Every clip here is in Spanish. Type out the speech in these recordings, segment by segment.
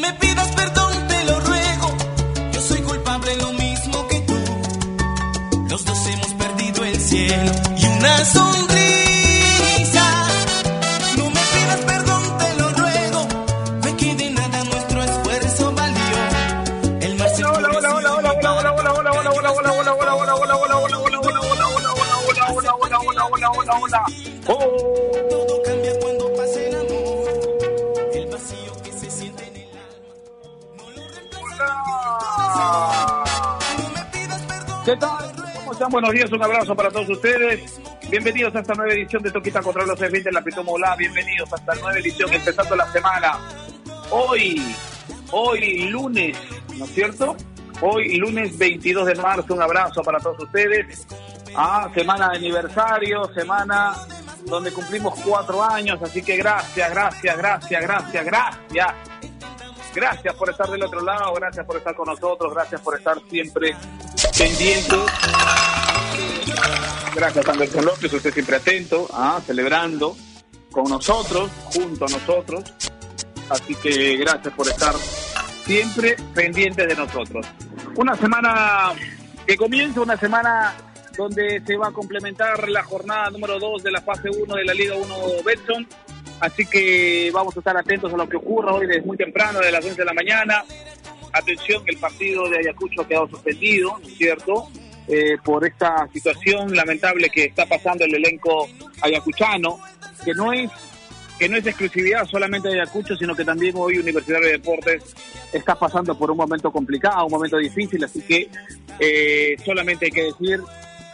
Me pidas perdón, Buenos días, un abrazo para todos ustedes. Bienvenidos a esta nueva edición de Toquita contra los F20 en la Pitomo Hola. Bienvenidos a esta nueva edición empezando la semana. Hoy, hoy lunes, ¿no es cierto? Hoy lunes 22 de marzo, un abrazo para todos ustedes. Ah, semana de aniversario, semana donde cumplimos cuatro años, así que gracias, gracias, gracias, gracias, gracias. Gracias por estar del otro lado, gracias por estar con nosotros, gracias por estar siempre pendientes. Gracias Anderson López, usted siempre atento, ah, celebrando con nosotros, junto a nosotros. Así que gracias por estar siempre pendientes de nosotros. Una semana que comienza, una semana donde se va a complementar la jornada número 2 de la fase 1 de la Liga 1 Betson. Así que vamos a estar atentos a lo que ocurra hoy desde muy temprano, de las 11 de la mañana. Atención, el partido de Ayacucho ha quedado suspendido, ¿no es cierto? Eh, por esta situación lamentable que está pasando el elenco ayacuchano, que no es que no es exclusividad solamente de Ayacucho, sino que también hoy Universidad de Deportes está pasando por un momento complicado, un momento difícil, así que eh, solamente hay que decir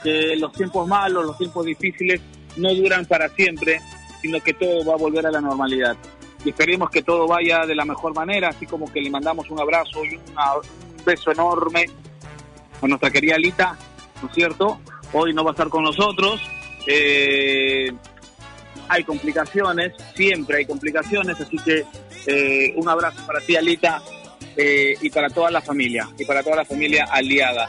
que los tiempos malos, los tiempos difíciles no duran para siempre, sino que todo va a volver a la normalidad. Y esperemos que todo vaya de la mejor manera, así como que le mandamos un abrazo y un beso enorme a nuestra querida Lita, ¿no es cierto? Hoy no va a estar con nosotros. Eh, hay complicaciones, siempre hay complicaciones, así que eh, un abrazo para ti, Alita, eh, y para toda la familia, y para toda la familia aliada.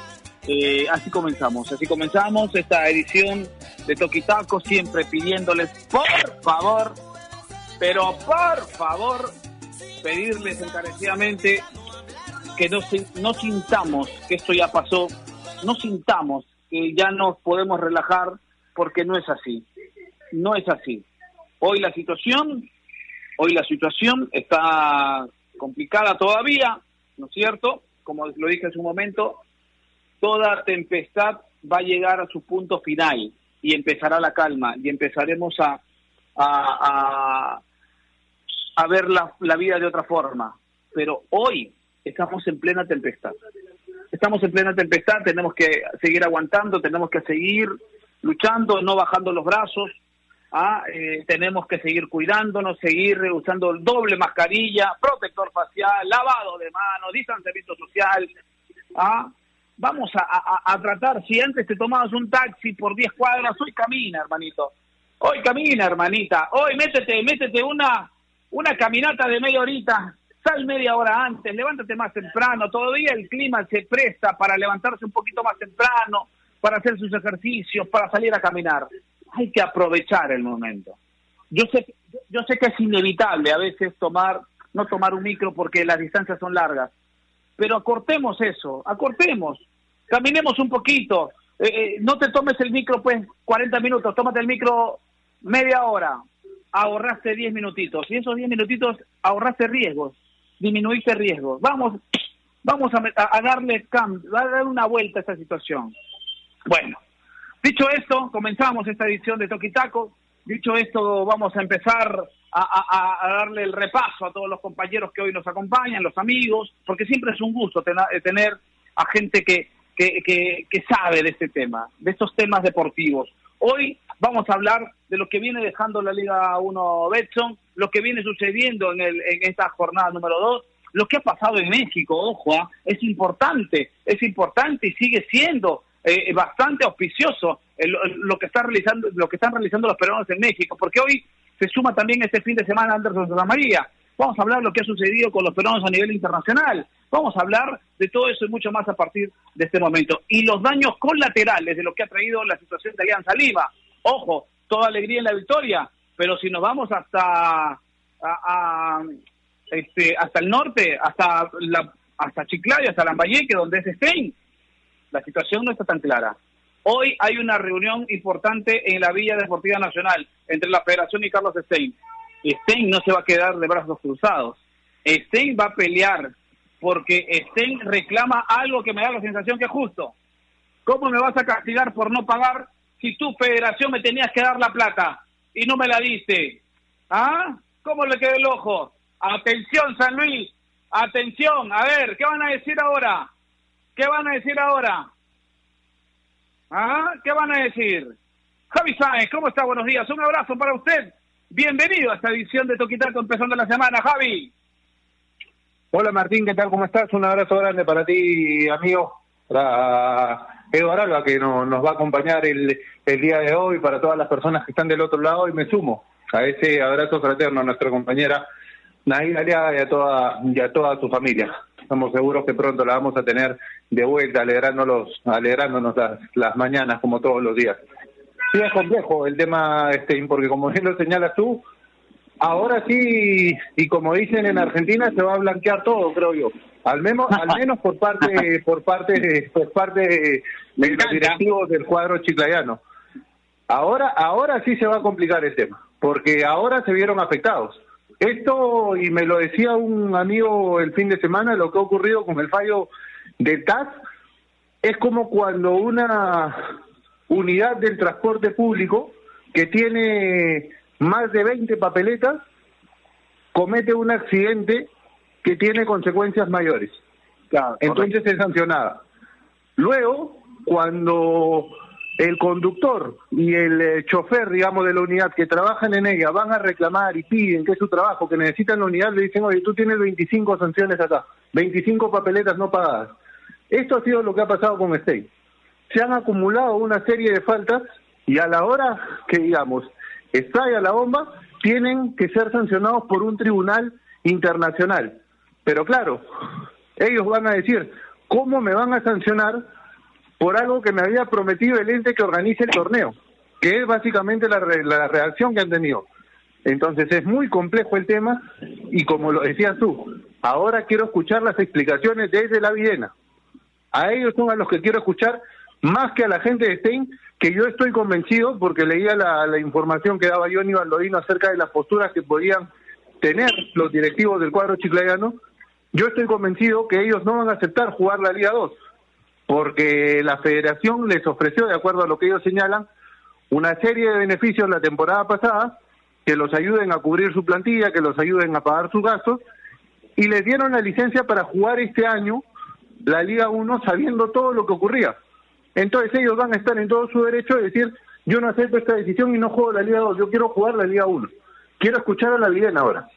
Así comenzamos, así comenzamos esta edición de Toquitaco, siempre pidiéndoles, por favor, pero por favor, pedirles encarecidamente que no, no sintamos que esto ya pasó, no sintamos que ya nos podemos relajar, porque no es así no es así. Hoy la situación, hoy la situación está complicada todavía, ¿no es cierto? Como lo dije hace un momento, toda tempestad va a llegar a su punto final y empezará la calma y empezaremos a, a, a, a ver la, la vida de otra forma. Pero hoy estamos en plena tempestad. Estamos en plena tempestad, tenemos que seguir aguantando, tenemos que seguir luchando, no bajando los brazos, ¿ah? Eh, tenemos que seguir cuidándonos, seguir usando el doble mascarilla, protector facial, lavado de manos, distanciamiento social. ¿ah? Vamos a, a- tratar, si antes te tomabas un taxi por 10 cuadras, hoy camina, hermanito. Hoy camina, hermanita. Hoy métete, métete una, una caminata de media horita. Sal media hora antes, levántate más temprano. Todavía el clima se presta para levantarse un poquito más temprano, para hacer sus ejercicios, para salir a caminar. Hay que aprovechar el momento. Yo sé, yo sé que es inevitable a veces tomar, no tomar un micro porque las distancias son largas, pero acortemos eso, acortemos, caminemos un poquito, Eh, eh, no te tomes el micro pues 40 minutos, tómate el micro media hora, ahorraste 10 minutitos y esos 10 minutitos ahorraste riesgos, disminuiste riesgos. Vamos, vamos a, a- darle cambio, a dar una vuelta a esta situación. Bueno, dicho esto, comenzamos esta edición de Toquitaco. Dicho esto, vamos a empezar a, a- a darle el repaso a todos los compañeros que hoy nos acompañan, los amigos, porque siempre es un gusto tena- eh, tener a gente que, que, que- que sabe de este tema, de estos temas deportivos. Hoy vamos a hablar de lo que viene dejando la Liga 1 Betson, lo que viene sucediendo en, el, en esta jornada número 2, lo que ha pasado en México, ojo, ¿ah? es importante, es importante y sigue siendo eh, bastante auspicioso eh, lo, lo que está realizando, lo que están realizando los peruanos en México, porque hoy se suma también este fin de semana Anderson Santa María. Vamos a hablar de lo que ha sucedido con los peruanos a nivel internacional. Vamos a hablar de todo eso y mucho más a partir de este momento. Y los daños colaterales de lo que ha traído la situación de Alianza Lima. Ojo, toda alegría en la victoria, pero si nos vamos hasta este, hasta el norte, hasta la, hasta Chiclayo, hasta Lambayeque, donde es Stein, la situación no está tan clara. Hoy hay una reunión importante en la Villa Deportiva Nacional entre la Federación y Carlos Stein. Stein no se va a quedar de brazos cruzados. Stein va a pelear porque Stein reclama algo que me da la sensación que es justo. ¿Cómo me vas a castigar por no pagar si tu federación me tenías que dar la plata y no me la diste? ¿Ah? ¿Cómo le quedó el ojo? Atención, San Luis. Atención. A ver, ¿qué van a decir ahora? ¿Qué van a decir ahora? ¿Ah? ¿Qué van a decir? Javi Sáenz, ¿cómo está? Buenos días. Un abrazo para usted. Bienvenido a esta edición de Toquitaco empezando la semana, Javi. Hola Martín, ¿qué tal? ¿Cómo estás? Un abrazo grande para ti, amigo, para Eduardo Alba, que nos va a acompañar el, el día de hoy, para todas las personas que están del otro lado, y me sumo a ese abrazo fraterno a nuestra compañera Naila Aliaga y a toda, y a toda su familia. Estamos seguros que pronto la vamos a tener de vuelta, alegrándonos, alegrándonos las, las mañanas como todos los días. Sí, es complejo el tema, este, porque como bien lo señalas tú, ahora sí, y como dicen en Argentina, se va a blanquear todo, creo yo. Al menos, al menos por parte, por parte, por parte de los directivos del cuadro chiclayano. Ahora, ahora sí se va a complicar el tema, porque ahora se vieron afectados. Esto, y me lo decía un amigo el fin de semana, lo que ha ocurrido con el fallo del TAS, es como cuando una unidad del transporte público que tiene más de 20 papeletas comete un accidente que tiene consecuencias mayores. Entonces es sancionada. Luego, cuando el conductor y el eh, chofer, digamos, de la unidad que trabajan en ella van a reclamar y piden que es su trabajo, que necesitan la unidad, le dicen, oye, tú tienes 25 sanciones acá, 25 papeletas no pagadas. Esto ha sido lo que ha pasado con Stey. Se han acumulado una serie de faltas y a la hora que, digamos, estalla la bomba, tienen que ser sancionados por un tribunal internacional. Pero claro, ellos van a decir, ¿cómo me van a sancionar por algo que me había prometido el ente que organice el torneo, que es básicamente la, la reacción que han tenido. Entonces es muy complejo el tema y como lo decías tú, ahora quiero escuchar las explicaciones desde la Videna. A ellos son a los que quiero escuchar más que a la gente de Stein, que yo estoy convencido, porque leía la, la información que daba Johnny Baldovino acerca de las posturas que podían tener los directivos del cuadro chiclayano, yo estoy convencido que ellos no van a aceptar jugar la Liga 2 porque la federación les ofreció, de acuerdo a lo que ellos señalan, una serie de beneficios la temporada pasada que los ayuden a cubrir su plantilla, que los ayuden a pagar sus gastos, y les dieron la licencia para jugar este año la Liga 1 sabiendo todo lo que ocurría. Entonces ellos van a estar en todo su derecho de decir, yo no acepto esta decisión y no juego la Liga 2, yo quiero jugar la Liga 1. Quiero escuchar a la Liga ahora.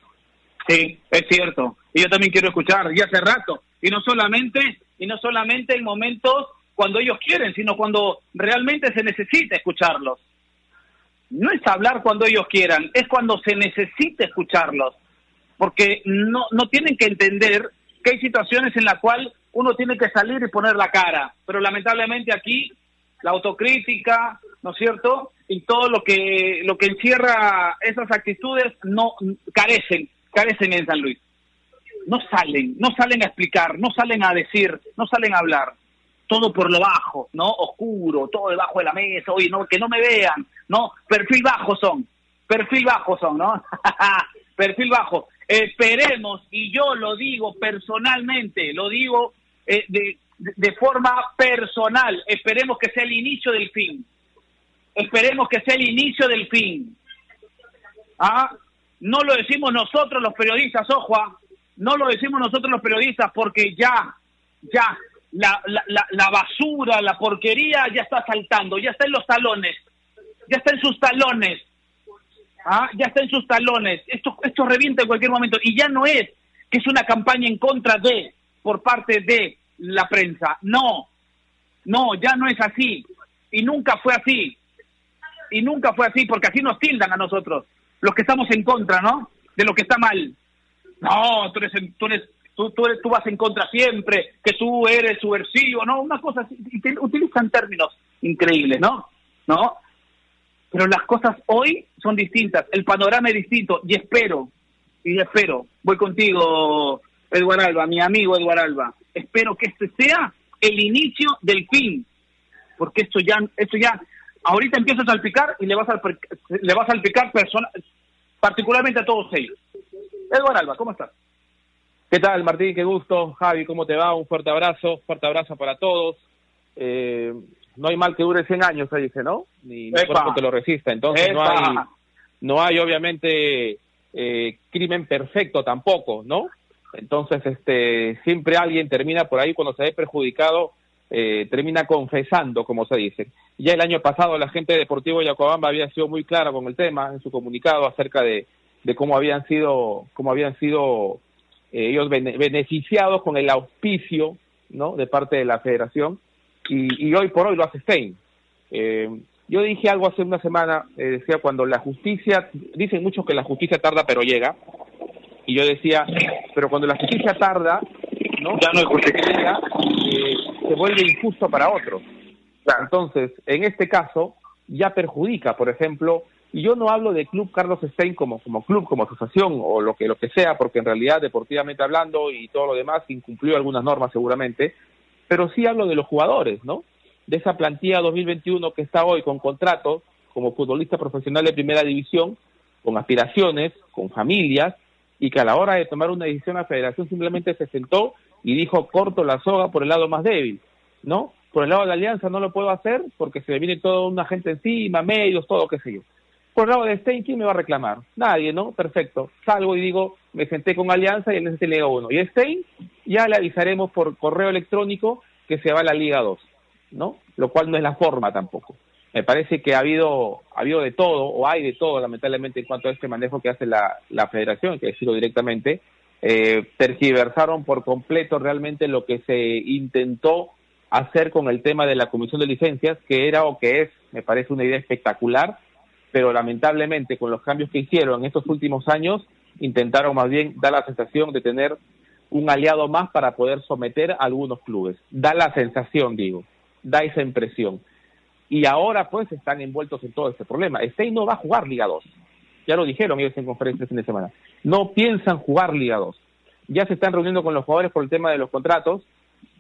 Sí, es cierto. Y yo también quiero escuchar, y hace rato. Y no solamente y no solamente en momentos cuando ellos quieren, sino cuando realmente se necesita escucharlos. No es hablar cuando ellos quieran, es cuando se necesita escucharlos, porque no, no tienen que entender que hay situaciones en las cuales uno tiene que salir y poner la cara, pero lamentablemente aquí la autocrítica, ¿no es cierto? Y todo lo que lo que encierra esas actitudes no carecen, carecen en San Luis no salen, no salen a explicar, no salen a decir, no salen a hablar. Todo por lo bajo, ¿no? Oscuro, todo debajo de la mesa, oye, no, que no me vean, ¿no? Perfil bajo son, perfil bajo son, ¿no? perfil bajo. Esperemos, y yo lo digo personalmente, lo digo eh, de, de forma personal, esperemos que sea el inicio del fin. Esperemos que sea el inicio del fin. ¿Ah? No lo decimos nosotros los periodistas, ojo, ¿ah? No lo decimos nosotros los periodistas porque ya, ya, la, la, la, basura, la porquería ya está saltando, ya está en los talones, ya está en sus talones, ¿ah? ya está en sus talones. Esto, esto revienta en cualquier momento y ya no es que es una campaña en contra de, por parte de la prensa. No, no, ya no es así y nunca fue así. Y nunca fue así porque así nos tildan a nosotros, los que estamos en contra, ¿no? De lo que está mal no, tú eres, tú eres Tú, tú, tú, vas en contra siempre, que tú eres subversivo, ¿no? Una cosa así, utilizan términos increíbles, ¿no? ¿No? Pero las cosas hoy son distintas, el panorama es distinto y espero, y espero, voy contigo, Eduardo Alba, mi amigo Eduardo Alba, espero que este sea el inicio del fin, porque esto ya, esto ya, ahorita empieza a salpicar y le va a, le va a salpicar persona, particularmente a todos ellos. Eduardo Alba, ¿cómo estás? ¿Qué tal, Martín? Qué gusto. Javi, ¿cómo te va? Un fuerte abrazo, fuerte abrazo para todos. Eh, no hay mal que dure 100 años, se dice, ¿no? Ni, cuerpo que lo resista. Entonces no hay, no hay obviamente eh, crimen perfecto tampoco, ¿no? Entonces, este, siempre alguien termina por ahí cuando se ve perjudicado, eh, termina confesando, como se dice. Ya el año pasado la gente de Deportivo Yacobamba había sido muy clara con el tema en su comunicado acerca de, de cómo habían sido, cómo habían sido eh, ellos beneficiados con el auspicio, ¿no? De parte de la Federación y, y hoy por hoy lo hace Stein. Eh, yo dije algo hace una semana, eh, decía cuando la justicia, dicen muchos que la justicia tarda pero llega, y yo decía, pero cuando la justicia tarda, ¿no? Ya no es justicia. Se vuelve injusto para otros. Entonces, en este caso, ya perjudica, por ejemplo, y yo no hablo de Club Carlos Stein como, como club, como asociación o lo que, lo que sea, porque en realidad, deportivamente hablando y todo lo demás, incumplió algunas normas seguramente, pero sí hablo de los jugadores, ¿no? De esa plantilla 2021 que está hoy con contratos como futbolista profesional de primera división, con aspiraciones, con familias, y que a la hora de tomar una decisión la federación simplemente se sentó y dijo corto la soga por el lado más débil, ¿no? Por el lado de la alianza no lo puedo hacer porque se me viene toda una gente encima, medios, todo, qué sé yo. Por lado de Stein, ¿quién me va a reclamar? Nadie, ¿no? Perfecto. Salgo y digo, me senté con Alianza y el se Liga 1. Y Stein, ya le avisaremos por correo electrónico que se va a la Liga 2, ¿no? Lo cual no es la forma tampoco. Me parece que ha habido, ha habido de todo, o hay de todo, lamentablemente, en cuanto a este manejo que hace la, la federación, que decirlo directamente, eh, tergiversaron por completo realmente lo que se intentó hacer con el tema de la comisión de licencias, que era o que es, me parece una idea espectacular, pero lamentablemente con los cambios que hicieron en estos últimos años, intentaron más bien dar la sensación de tener un aliado más para poder someter a algunos clubes. Da la sensación, digo, da esa impresión. Y ahora pues están envueltos en todo este problema. Stein no va a jugar Liga 2. Ya lo dijeron ellos en conferencia este fin de semana. No piensan jugar Liga 2. Ya se están reuniendo con los jugadores por el tema de los contratos,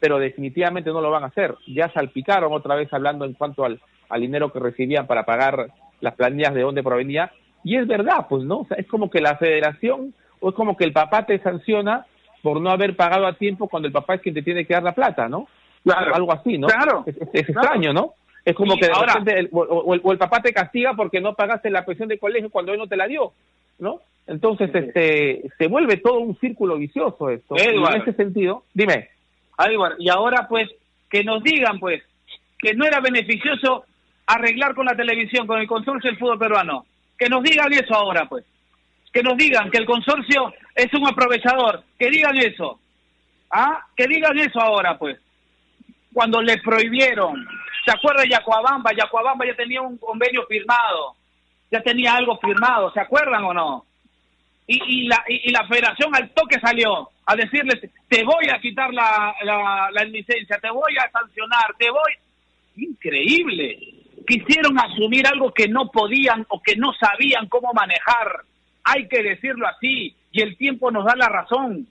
pero definitivamente no lo van a hacer. Ya salpicaron otra vez hablando en cuanto al, al dinero que recibían para pagar las planillas de dónde provenía. Y es verdad, pues, ¿no? O sea, es como que la federación, o es como que el papá te sanciona por no haber pagado a tiempo cuando el papá es quien te tiene que dar la plata, ¿no? Claro. Algo así, ¿no? Claro. Es, extraño, ¿no? Es como que de ahora, repente el, o, el, o, el, papá te castiga porque no pagaste la pensión de colegio cuando él no te la dio, ¿no? Entonces, este, se vuelve todo un círculo vicioso esto. Edward, en ese sentido, dime. Edward, y ahora pues, que nos digan pues, que no era beneficioso arreglar con la televisión, con el consorcio del fútbol peruano. Que nos digan eso ahora, pues. Que nos digan que el consorcio es un aprovechador. Que digan eso. ¿Ah? Que digan eso ahora, pues. Cuando le prohibieron. ¿Se acuerda de Yacuabamba? Yacuabamba ya tenía un convenio firmado. Ya tenía algo firmado. ¿Se acuerdan o no? Y, y, la, y, la federación al toque salió a decirles, te voy a quitar la, la, la licencia, te voy a sancionar, te voy... Increíble quisieron asumir algo que no podían o que no sabían cómo manejar. Hay que decirlo así. Y el tiempo nos da la razón.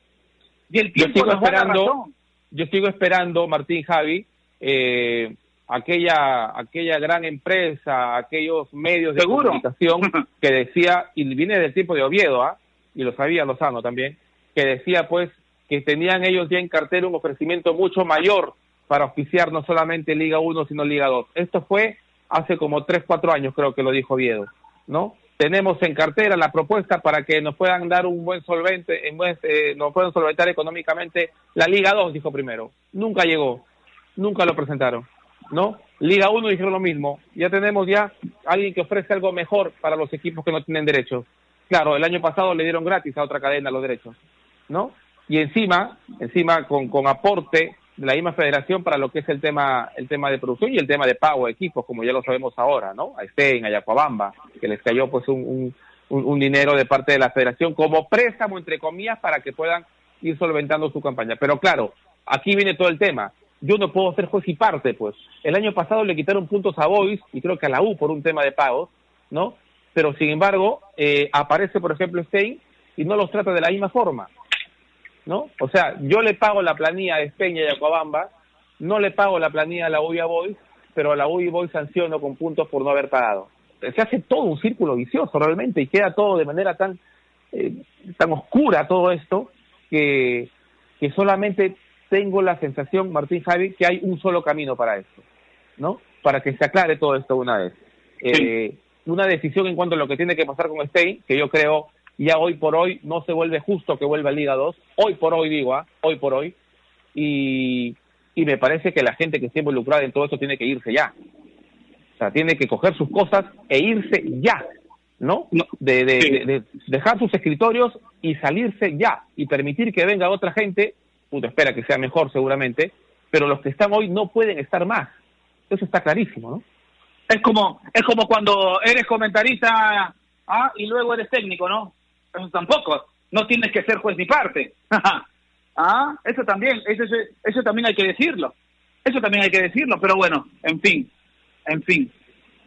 Y el tiempo nos da la razón. Yo sigo esperando, Martín Javi, eh, aquella, aquella gran empresa, aquellos medios de ¿Seguro? comunicación que decía, y viene del tiempo de Oviedo, ¿ah? y lo sabía Lozano también, que decía pues que tenían ellos ya en cartera un ofrecimiento mucho mayor para auspiciar no solamente Liga 1, sino Liga 2. Esto fue hace como tres, cuatro años creo que lo dijo Viedo, ¿no? Tenemos en cartera la propuesta para que nos puedan dar un buen solvente, en buen, eh, nos puedan solventar económicamente la Liga 2, dijo primero. Nunca llegó, nunca lo presentaron, ¿no? Liga 1 dijeron lo mismo. Ya tenemos ya alguien que ofrece algo mejor para los equipos que no tienen derechos. Claro, el año pasado le dieron gratis a otra cadena los derechos, ¿no? Y encima, encima con, con aporte de la misma federación para lo que es el tema el tema de producción y el tema de pago de equipos, como ya lo sabemos ahora, ¿no? A Stein, a Yacuabamba, que les cayó pues un, un, un, dinero de parte de la federación como préstamo, entre comillas, para que puedan ir solventando su campaña. Pero claro, aquí viene todo el tema. Yo no puedo ser juez y parte, pues. El año pasado le quitaron puntos a Boys y creo que a la U por un tema de pagos, ¿no? Pero sin embargo, eh, aparece, por ejemplo, Stein y no los trata de la misma forma. ¿No? O sea, yo le pago la planilla de Peña y Acobamba, no le pago la planilla a la UIA Boys, pero a la UIA Boys sanciono con puntos por no haber pagado. Se hace todo un círculo vicioso realmente y queda todo de manera tan, eh, tan oscura todo esto que, que solamente tengo la sensación, Martín Javi, que hay un solo camino para esto, ¿no? Para que se aclare todo esto una vez. Eh, una decisión en cuanto a lo que tiene que pasar con Stein, que yo creo ya hoy por hoy no se vuelve justo que vuelva a Liga 2, hoy por hoy digo, ¿ah? hoy por hoy, y, y me parece que la gente que esté involucrada en todo esto tiene que irse ya. O sea, tiene que coger sus cosas e irse ya, ¿no? De, de, de dejar sus escritorios y salirse ya y permitir que venga otra gente puto, espera que sea mejor seguramente, pero los que están hoy no pueden estar más. Eso está clarísimo, ¿no? Es como, es como cuando eres comentarista ¿ah? y luego eres técnico, ¿no? Eso tampoco. No tienes que ser juez ni parte. ¿Ah? Eso también, eso, eso también hay que decirlo. Eso también hay que decirlo, pero bueno, en fin, en fin,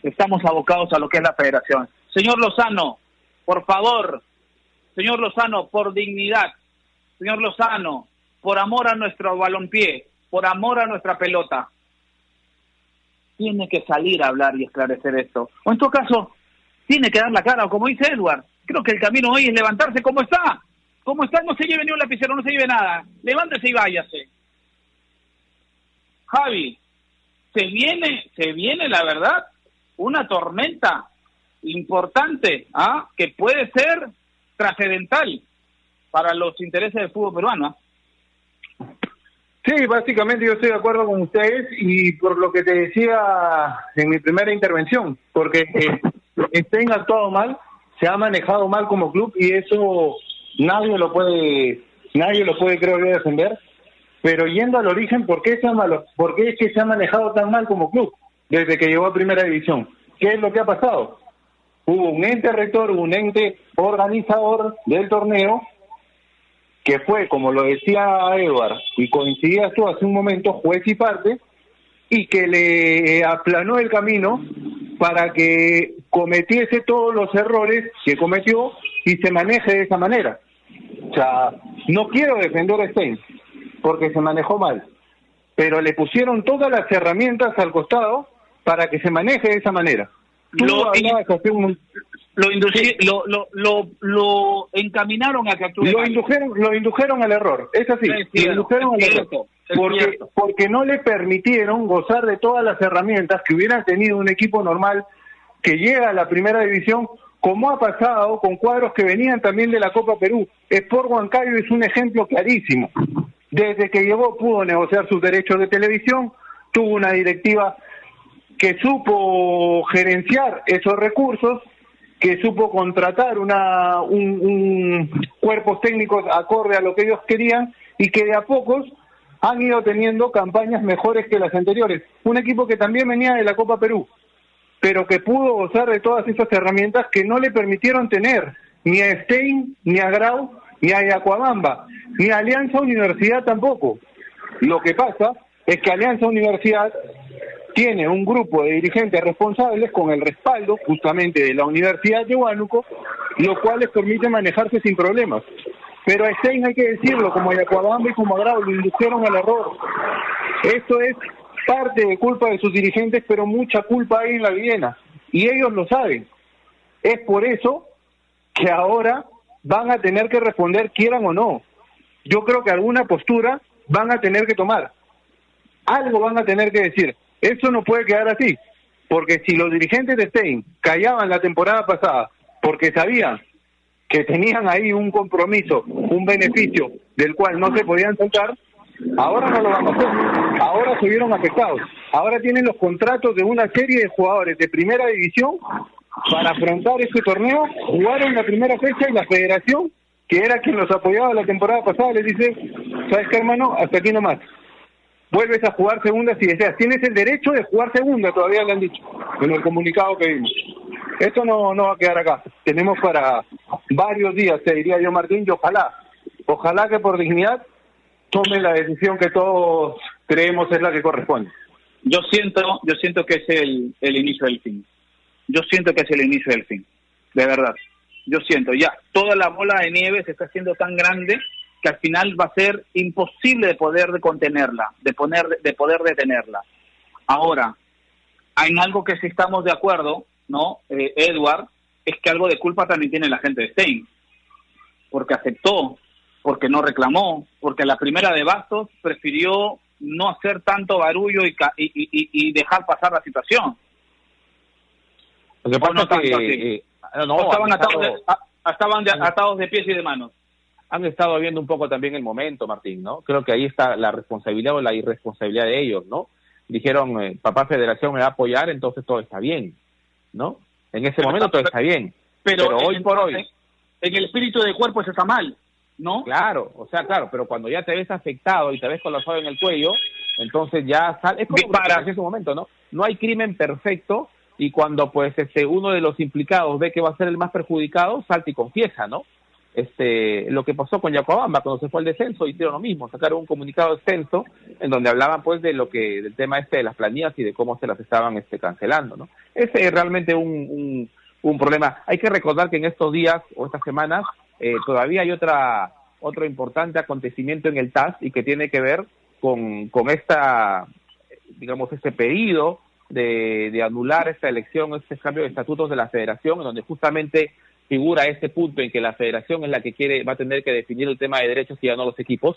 estamos abocados a lo que es la federación. Señor Lozano, por favor, señor Lozano, por dignidad, señor Lozano, por amor a nuestro balompié, por amor a nuestra pelota, tiene que salir a hablar y esclarecer esto. O en todo caso, tiene que dar la cara, o como dice Edward, creo que el camino hoy es levantarse como está. Como está, no se lleve ni un lapicero, no se lleve nada. Levántese y váyase. Javi, se viene, se viene la verdad, una tormenta importante, ¿ah? que puede ser trascendental para los intereses del fútbol peruano. ¿ah? Sí, básicamente yo estoy de acuerdo con ustedes y por lo que te decía en mi primera intervención, porque eh, estén actuado mal, se ha manejado mal como club y eso nadie lo puede, nadie lo puede creo yo defender. Pero yendo al origen, ¿por qué, se ha malo, ¿por qué es que se ha manejado tan mal como club desde que llegó a primera división? ¿Qué es lo que ha pasado? Hubo un ente rector, un ente organizador del torneo que fue, como lo decía Edward, y coincidías tú hace un momento, juez y parte, y que le aplanó el camino para que cometiese todos los errores que cometió y se maneje de esa manera. O sea, no quiero defender a Stein, porque se manejó mal, pero le pusieron todas las herramientas al costado para que se maneje de esa manera. Tú lo, un, lo, lo, lo, lo, encaminaron a que actúe lo indujeron lo indujeron al error es así lo indujeron al error porque porque no le permitieron gozar de todas las herramientas que hubieran tenido un equipo normal que llega a la primera división como ha pasado con cuadros que venían también de la Copa Perú. Sport Huancayo es un ejemplo clarísimo. Desde que llegó pudo negociar sus derechos de televisión tuvo una directiva que supo gerenciar esos recursos que supo contratar una, un, cuerpos técnicos acorde a lo que ellos querían y que de a pocos han ido teniendo campañas mejores que las anteriores. Un equipo que también venía de la Copa Perú, pero que pudo gozar de todas esas herramientas que no le permitieron tener ni a Stein, ni a Grau, ni a Yacuabamba, ni a Alianza Universidad tampoco. Lo que pasa es que Alianza Universidad tiene un grupo de dirigentes responsables con el respaldo justamente de la Universidad de Huánuco, lo cual les permite manejarse sin problemas. Pero a Stein hay que decirlo, como a Yacuabamba y como a Grau, lo indujeron al error. Esto es parte de culpa de sus dirigentes, pero mucha culpa hay en la Viena. Y ellos lo saben. Es por eso que ahora van a tener que responder, quieran o no. Yo creo que alguna postura van a tener que tomar. Algo van a tener que decir. Eso no puede quedar así, porque si los dirigentes de Stein callaban la temporada pasada porque sabían que tenían ahí un compromiso, un beneficio del cual no se podían saltar, ahora no lo van a hacer. Ahora se vieron afectados. Ahora tienen los contratos de una serie de jugadores de primera división para afrontar este torneo, jugaron la primera fecha y la federación, que era quien los apoyaba la temporada pasada, les dice, ¿sabes qué hermano? Hasta aquí nomás vuelves a jugar segunda si deseas. Tienes el derecho de jugar segunda, todavía le han dicho, en el comunicado que vimos. Esto no, no va a quedar acá. Tenemos para varios días, te diría yo, Martín, y ojalá, ojalá que por dignidad tome la decisión que todos creemos es la que corresponde. Yo siento, yo siento que es el, el inicio del fin. Yo siento que es el inicio del fin, de verdad. yo siento ya, toda la bola de nieve se está haciendo tan grande que al final va a ser imposible de poder contenerla, de, poner, de poder detenerla. Ahora, en algo que sí estamos de acuerdo, ¿no, eh, Edward? Es que algo de culpa también tiene la gente de Stein, porque aceptó, porque no reclamó, porque la primera de Bastos prefirió no hacer tanto barullo y, y, dejar pasar la situación. Lo que pasa que eh, estaban, atados de, estaban atados de pies y de manos han estado viendo un poco también el momento, Martín, ¿no? Creo que ahí está la responsabilidad o la irresponsabilidad de ellos, ¿no? Dijeron, eh, papá Federación me va a apoyar, entonces todo está bien, ¿no? En ese momento todo está bien. Pero, hoy por hoy... En el espíritu de cuerpo eso está mal, ¿no? Claro, o sea, claro, pero cuando ya te ves afectado y te ves con la suave en el cuello, entonces ya sale... Es como para en ese momento, ¿no? No hay crimen perfecto y cuando pues este uno de los implicados ve que va a ser el más perjudicado, salta y confiesa, ¿no? Este, lo que pasó con Yacobamba cuando se fue al descenso, hicieron lo mismo, sacaron un comunicado extenso en donde hablaban pues de lo que, del tema este de las planillas y de cómo se las estaban este, cancelando, ¿no? Ese es realmente un, un, problema. Hay que recordar que en estos días o estas semanas eh, todavía hay otra, otro importante acontecimiento en el TAS y que tiene que ver con, con esta, digamos, este pedido de, de anular esta elección, este cambio de estatutos de la federación, en donde justamente figura ese punto en que la federación es la que quiere va a tener que definir el tema de derechos y ya no los equipos.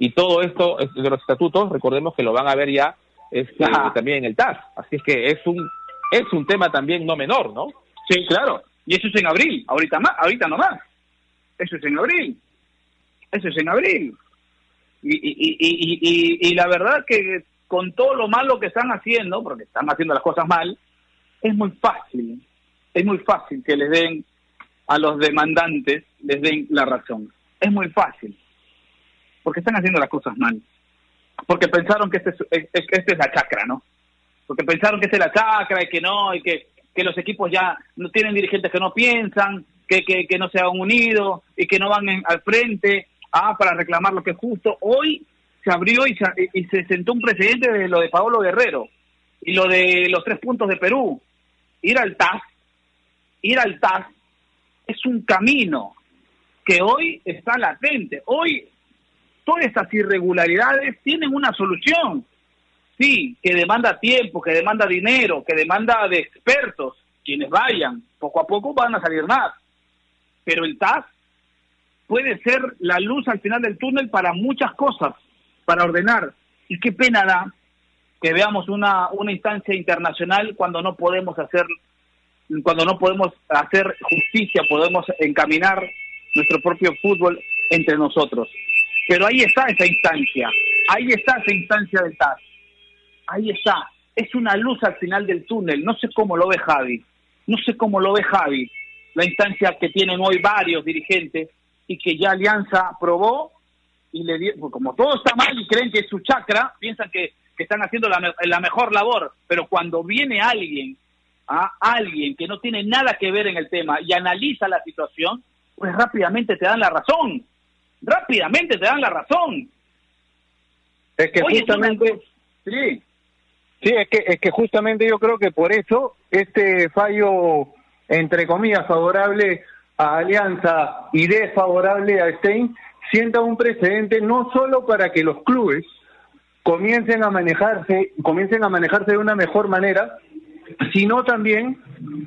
Y todo esto de los estatutos recordemos que lo van a ver ya este, también en el TAS. Así es que es un es un tema también no menor no sí claro. Y eso es en abril ahorita más ahorita no más eso es en abril. Eso es en abril. Y, y, y, y, y la verdad que con todo lo malo que están haciendo porque están haciendo las cosas mal es muy fácil es muy fácil que les den a los demandantes les den la razón. Es muy fácil, porque están haciendo las cosas mal. Porque pensaron que este es, este es la chacra, ¿no? Porque pensaron que esta es la chacra y que no, y que, que los equipos ya no tienen dirigentes que no piensan, que, que, que no se han unido y que no van al frente ah, para reclamar lo que es justo. Hoy se abrió y se, y se sentó un precedente de lo de Paolo Guerrero y lo de los tres puntos de Perú. Ir al TAS, ir al TAS es un camino que hoy está latente. Hoy todas estas irregularidades tienen una solución. Sí, que demanda tiempo, que demanda dinero, que demanda de expertos. Quienes vayan, poco a poco van a salir más. Pero el TAS puede ser la luz al final del túnel para muchas cosas, para ordenar. Y qué pena da que veamos una, instancia internacional cuando no podemos hacer cuando no podemos hacer justicia, podemos encaminar nuestro propio fútbol entre nosotros. Pero ahí está esa instancia, ahí está esa instancia del TAS, ahí está, es una luz al final del túnel, no sé cómo lo ve Javi, no sé cómo lo ve Javi, la instancia que tienen hoy varios dirigentes y que ya Alianza aprobó y le dio, pues como todo está mal y creen que es su chacra, piensan que, que están haciendo la, la mejor labor, pero cuando viene alguien a alguien que no tiene nada que ver en el tema y analiza la situación, pues rápidamente te dan la razón. Rápidamente te dan la razón. Es que justamente... Sí. Sí, es que, es que justamente yo creo que por eso este fallo, entre comillas, favorable a Alianza y desfavorable a Stein, sienta un precedente no solo para que los clubes comiencen a manejarse, comiencen a manejarse de una mejor manera, sino también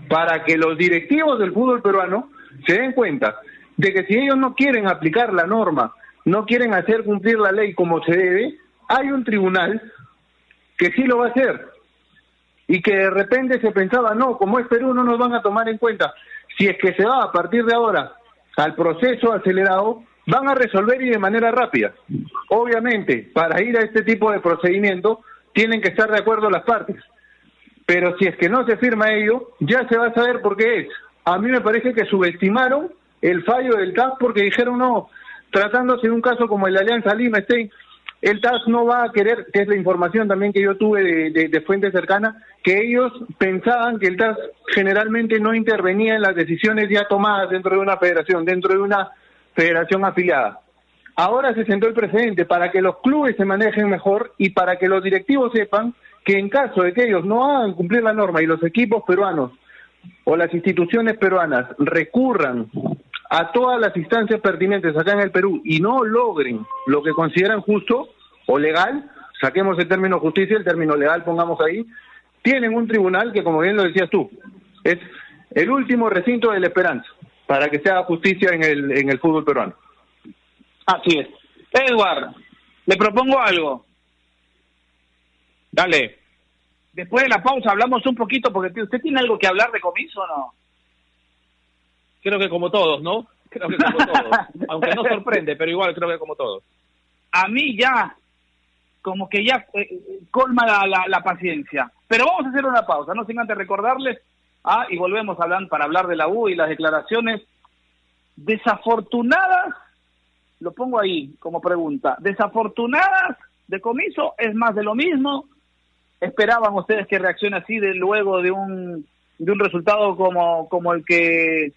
para que los directivos del fútbol peruano se den cuenta de que si ellos no quieren aplicar la norma, no quieren hacer cumplir la ley como se debe, hay un tribunal que sí lo va a hacer. Y que de repente se pensaba, no, como es Perú no nos van a tomar en cuenta. Si es que se va a partir de ahora al proceso acelerado, van a resolver y de manera rápida. Obviamente, para ir a este tipo de procedimiento, tienen que estar de acuerdo las partes pero si es que no se firma ello, ya se va a saber por qué es. A mí me parece que subestimaron el fallo del TAS porque dijeron no, tratándose de un caso como el de Alianza Lima, este, el TAS no va a querer, que es la información también que yo tuve de, de, fuente cercana, que ellos pensaban que el TAS generalmente no intervenía en las decisiones ya tomadas dentro de una federación, dentro de una federación afiliada. Ahora se sentó el precedente para que los clubes se manejen mejor y para que los directivos sepan que en caso de que ellos no hagan cumplir la norma y los equipos peruanos o las instituciones peruanas recurran a todas las instancias pertinentes acá en el Perú y no logren lo que consideran justo o legal, saquemos el término justicia, el término legal pongamos ahí, tienen un tribunal que, como bien lo decías tú, es el último recinto de la esperanza para que se haga justicia en el, en el fútbol peruano. Así es. Edward, le propongo algo. Dale. Después de la pausa hablamos un poquito, porque usted tiene algo que hablar de comiso o no? Creo que como todos, ¿no? Creo que como todos. Aunque no sorprende, pero igual creo que como todos. A mí ya, como que ya eh, colma la, la, paciencia. Pero vamos a hacer una pausa, no sin antes recordarles, ah, y volvemos a hablar para hablar de la U y las declaraciones desafortunadas, lo pongo ahí como pregunta, desafortunadas de comiso es más de lo mismo, esperaban ustedes que reaccione así de luego de un de un resultado como como el que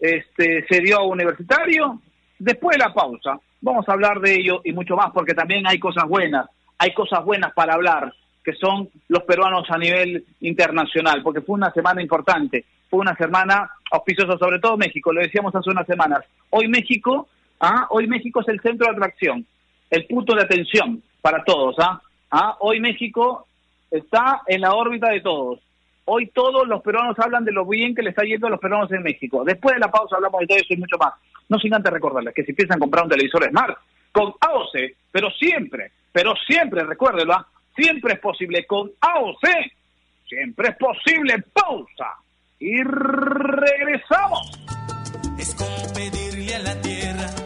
este se dio a Universitario después de la pausa vamos a hablar de ello y mucho más porque también hay cosas buenas hay cosas buenas para hablar que son los peruanos a nivel internacional porque fue una semana importante fue una semana auspiciosa sobre todo México lo decíamos hace unas semanas. Hoy México ah hoy México es el centro de atracción el punto de atención para todos ah ah hoy México está en la órbita de todos. Hoy todos los peruanos hablan de lo bien que le está yendo a los peruanos en México. Después de la pausa hablamos de todo eso y mucho más. No sin antes recordarles que si piensan comprar un televisor Smart con AOC, pero siempre, pero siempre, recuérdenlo, ¿ah? siempre es posible con AOC, siempre es posible. Pausa y regresamos. A la tierra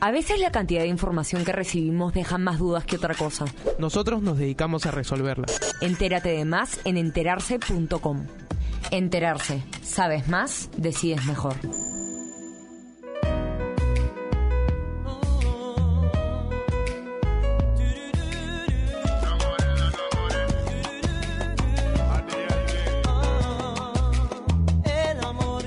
A veces la cantidad de información que recibimos deja más dudas que otra cosa. Nosotros nos dedicamos a resolverla. Entérate de más en enterarse.com. Enterarse. Sabes más, decides mejor.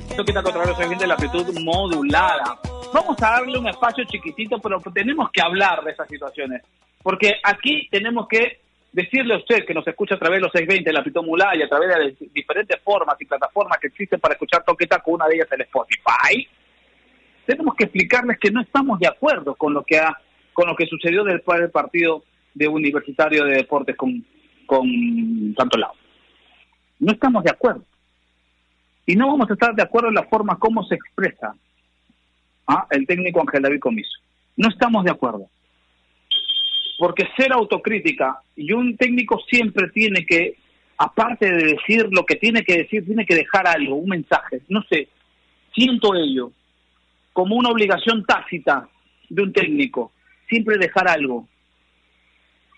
Esto quita contra de la actitud modulada vamos a darle un espacio chiquitito, pero tenemos que hablar de esas situaciones. Porque aquí tenemos que decirle a usted que nos escucha a través de los 620, la Pitomulá y a través de diferentes formas y plataformas que existen para escuchar Toqueta, con una de ellas el Spotify. Tenemos que explicarles que no estamos de acuerdo con lo que ha, con lo que sucedió del partido de Universitario de Deportes con, con Santo Lado. No estamos de acuerdo. Y no vamos a estar de acuerdo en la forma como se expresa ¿ah? el técnico Ángel David Comiso. No estamos de acuerdo. Porque ser autocrítica y un técnico siempre tiene que, aparte de decir lo que tiene que decir, tiene que dejar algo, un mensaje. No sé, siento ello como una obligación tácita de un técnico. Siempre dejar algo.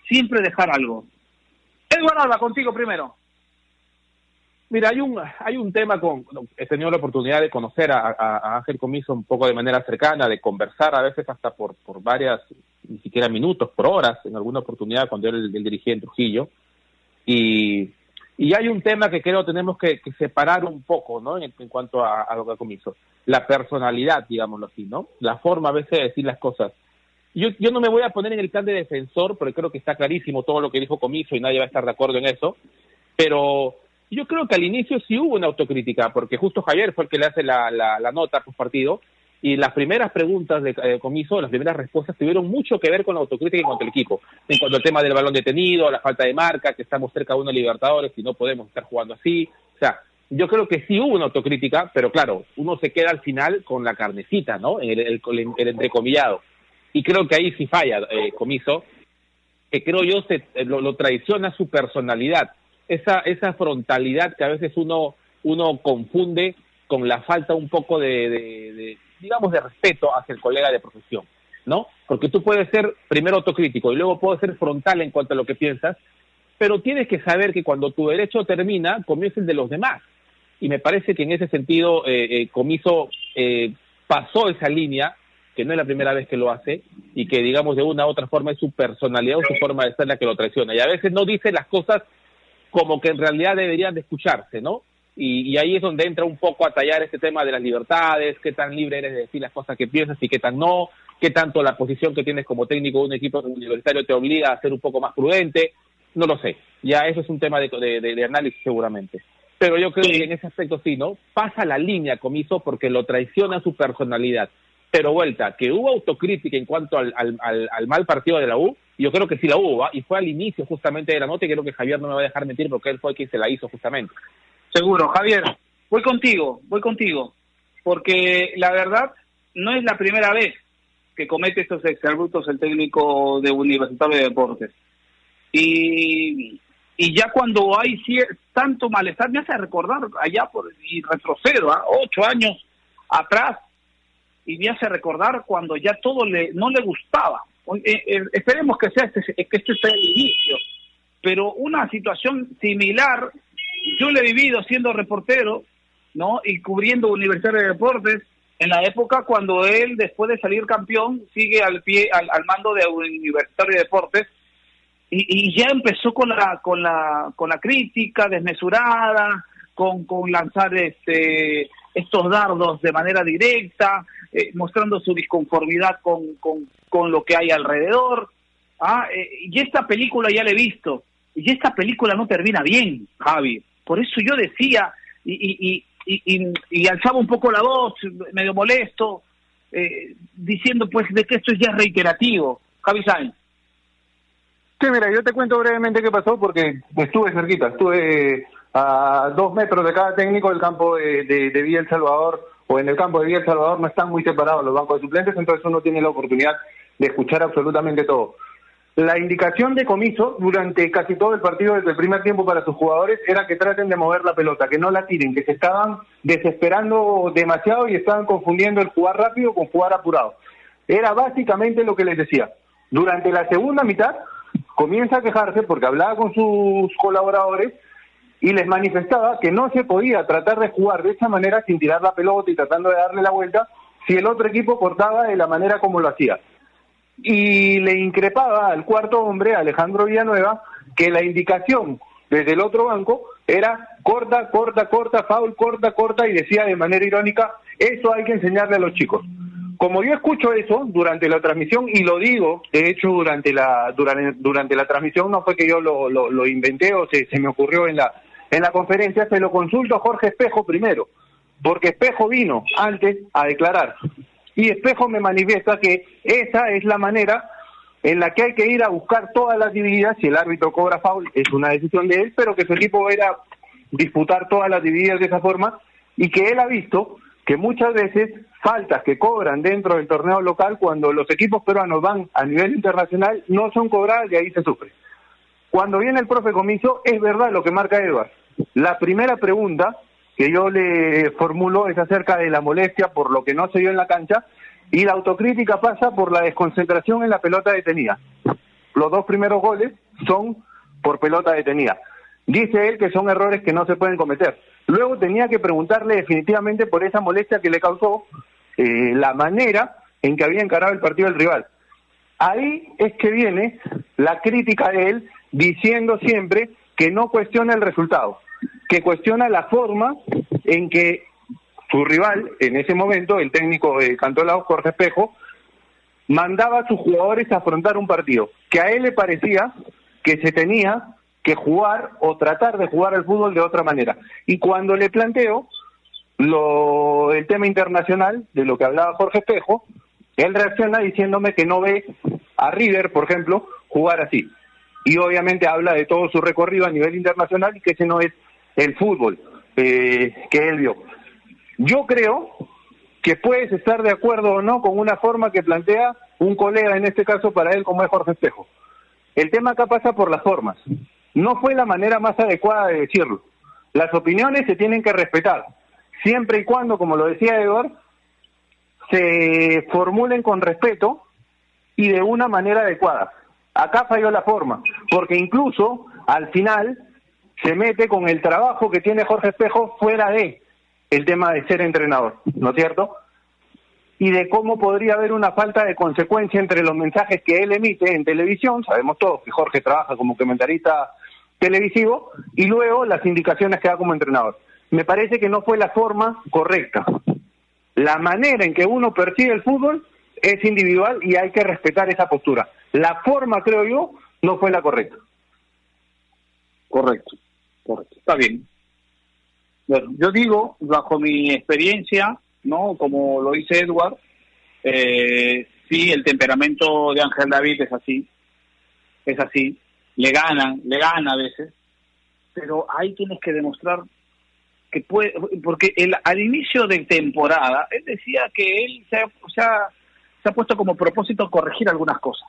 Siempre dejar algo. Eduardo Alba, contigo primero. Mira, hay un, hay un tema con, he tenido la oportunidad de conocer a, Ángel Comiso un poco de manera cercana, de conversar a veces hasta por, por varias, ni siquiera minutos, por horas, en alguna oportunidad cuando él, dirigía en Trujillo. Y, y hay un tema que creo tenemos que, separar un poco, ¿no? En, cuanto a, a, lo que Comiso. La personalidad, digámoslo así, ¿no? La forma a veces de decir las cosas. Yo, yo no me voy a poner en el plan de defensor, porque creo que está clarísimo todo lo que dijo Comiso y nadie va a estar de acuerdo en eso. Pero yo creo que al inicio sí hubo una autocrítica, porque justo Javier fue el que le hace la, la, nota post partido, y las primeras preguntas de eh, comiso, las primeras respuestas tuvieron mucho que ver con la autocrítica en cuanto al equipo, en cuanto al tema del balón detenido, la falta de marca, que estamos cerca de de Libertadores y no podemos estar jugando así. O sea, yo creo que sí hubo una autocrítica, pero claro, uno se queda al final con la carnecita, ¿no? En el, el, entrecomillado. Y creo que ahí sí falla eh, comiso, que creo yo se, lo, lo traiciona su personalidad esa, esa frontalidad que a veces uno, uno confunde con la falta un poco de, digamos, de respeto hacia el colega de profesión. ¿no? Porque tú puedes ser primero autocrítico y luego puedes ser frontal en cuanto a lo que piensas, pero tienes que saber que cuando tu derecho termina, comienza el de los demás. Y me parece que en ese sentido eh, eh, Comiso eh, pasó esa línea, que no es la primera vez que lo hace, y que digamos de una u otra forma es su personalidad o su forma de ser la que lo traiciona. Y a veces no dice las cosas como que en realidad deberían de escucharse, ¿no? Y, ahí es donde entra un poco a tallar este tema de las libertades, qué tan libre eres de decir las cosas que piensas y qué tan no, qué tanto la posición que tienes como técnico de un equipo universitario te obliga a ser un poco más prudente, no lo sé. Ya eso es un tema de, de, análisis seguramente. Pero yo creo que en ese aspecto sí, ¿no? Pasa la línea Comiso porque lo traiciona su personalidad. Pero vuelta, que hubo autocrítica en cuanto al, al, al, mal partido de la U, yo creo que sí la hubo, y fue al inicio justamente de la nota y creo que Javier no me va a dejar mentir porque él fue quien se la hizo justamente. Seguro, Javier, voy contigo, voy contigo, porque la verdad no es la primera vez que comete estos exabruptos el técnico de Universitario de Deportes. Y, y ya cuando hay tanto malestar, me hace recordar allá por, y retrocedo, a ¿ah? ocho años atrás, y me hace recordar cuando ya todo le, no le gustaba. Eh, eh, esperemos que sea este, que este sea el inicio, pero una situación similar yo lo he vivido siendo reportero, ¿no? Y cubriendo Universidad de Deportes en la época cuando él, después de salir campeón, sigue al pie, al, mando de Universitario de Deportes y, ya empezó con la, con la, con la crítica desmesurada, con, con lanzar este, estos dardos de manera directa, eh, mostrando su disconformidad con, con, con, lo que hay alrededor. Ah, eh, y esta película ya la he visto, y esta película no termina bien, Javi. Por eso yo decía y, y, alzaba un poco la voz, medio molesto, eh, diciendo pues de que esto es ya reiterativo. Javi Sainz. Sí, mira, yo te cuento brevemente qué pasó porque estuve cerquita, estuve a dos metros de cada técnico del campo de, de, de Villa El Salvador o en el campo de Villa El Salvador no están muy separados los bancos de suplentes, entonces uno tiene la oportunidad de escuchar absolutamente todo. La indicación de Comiso durante casi todo el partido desde el primer tiempo para sus jugadores era que traten de mover la pelota, que no la tiren, que se estaban desesperando demasiado y estaban confundiendo el jugar rápido con jugar apurado. Era básicamente lo que les decía. Durante la segunda mitad comienza a quejarse porque hablaba con sus colaboradores y les manifestaba que no se podía tratar de jugar de esa manera sin tirar la pelota y tratando de darle la vuelta si el otro equipo cortaba de la manera como lo hacía y le increpaba al cuarto hombre, Alejandro Villanueva, que la indicación desde el otro banco era corta, corta, corta, foul, corta, corta, y decía de manera irónica, eso hay que enseñarle a los chicos. Como yo escucho eso durante la transmisión, y lo digo, de hecho, durante la, durante, durante la transmisión, no fue que yo lo, lo, inventé o se, se me ocurrió en la, en la conferencia, se lo consulto a Jorge Espejo primero, porque Espejo vino antes a declarar y Espejo me manifiesta que esa es la manera en la que hay que ir a buscar todas las divididas, si el árbitro cobra foul es una decisión de él, pero que su equipo va a disputar todas las divididas de esa forma y que él ha visto que muchas veces faltas que cobran dentro del torneo local cuando los equipos peruanos van a nivel internacional no son cobradas y ahí se sufre. Cuando viene el profe Comiso, es verdad lo que marca Edward. La primera pregunta que yo le formulo es acerca de la molestia por lo que no se dio en la cancha y la autocrítica pasa por la desconcentración en la pelota detenida. Los dos primeros goles son por pelota detenida. Dice él que son errores que no se pueden cometer. Luego tenía que preguntarle definitivamente por esa molestia que le causó eh, la manera en que había encarado el partido del rival. Ahí es que viene la crítica de él diciendo siempre que no cuestiona el resultado que cuestiona la forma en que su rival, en ese momento, el técnico de Cantolao, Jorge Espejo, mandaba a sus jugadores a afrontar un partido, que a él le parecía que se tenía que jugar o tratar de jugar al fútbol de otra manera. Y cuando le planteo lo, el tema internacional, de lo que hablaba Jorge Espejo, él reacciona diciéndome que no ve a River, por ejemplo, jugar así. Y obviamente habla de todo su recorrido a nivel internacional y que ese no es el fútbol eh, que él vio. Yo creo que puedes estar de acuerdo o no con una forma que plantea un colega, en este caso para él, como es Jorge Espejo. El tema acá pasa por las formas. No fue la manera más adecuada de decirlo. Las opiniones se tienen que respetar, siempre y cuando, como lo decía Edward, se formulen con respeto y de una manera adecuada. Acá falló la forma, porque incluso al final se mete con el trabajo que tiene Jorge Espejo fuera de el tema de ser entrenador, ¿no es cierto? Y de cómo podría haber una falta de consecuencia entre los mensajes que él emite en televisión, sabemos todos que Jorge trabaja como comentarista televisivo, y luego las indicaciones que da como entrenador. Me parece que no fue la forma correcta. La manera en que uno percibe el fútbol es individual y hay que respetar esa postura. La forma, creo yo, no fue la correcta. Correcto, correcto. Está bien. Bueno, yo digo, bajo mi experiencia, ¿no? Como lo dice Edward, eh, sí, el temperamento de Ángel David es así, es así, le ganan, le gana a veces, pero ahí tienes que demostrar que puede, porque el, al inicio de temporada, él decía que él se, o sea, se ha puesto como propósito corregir algunas cosas.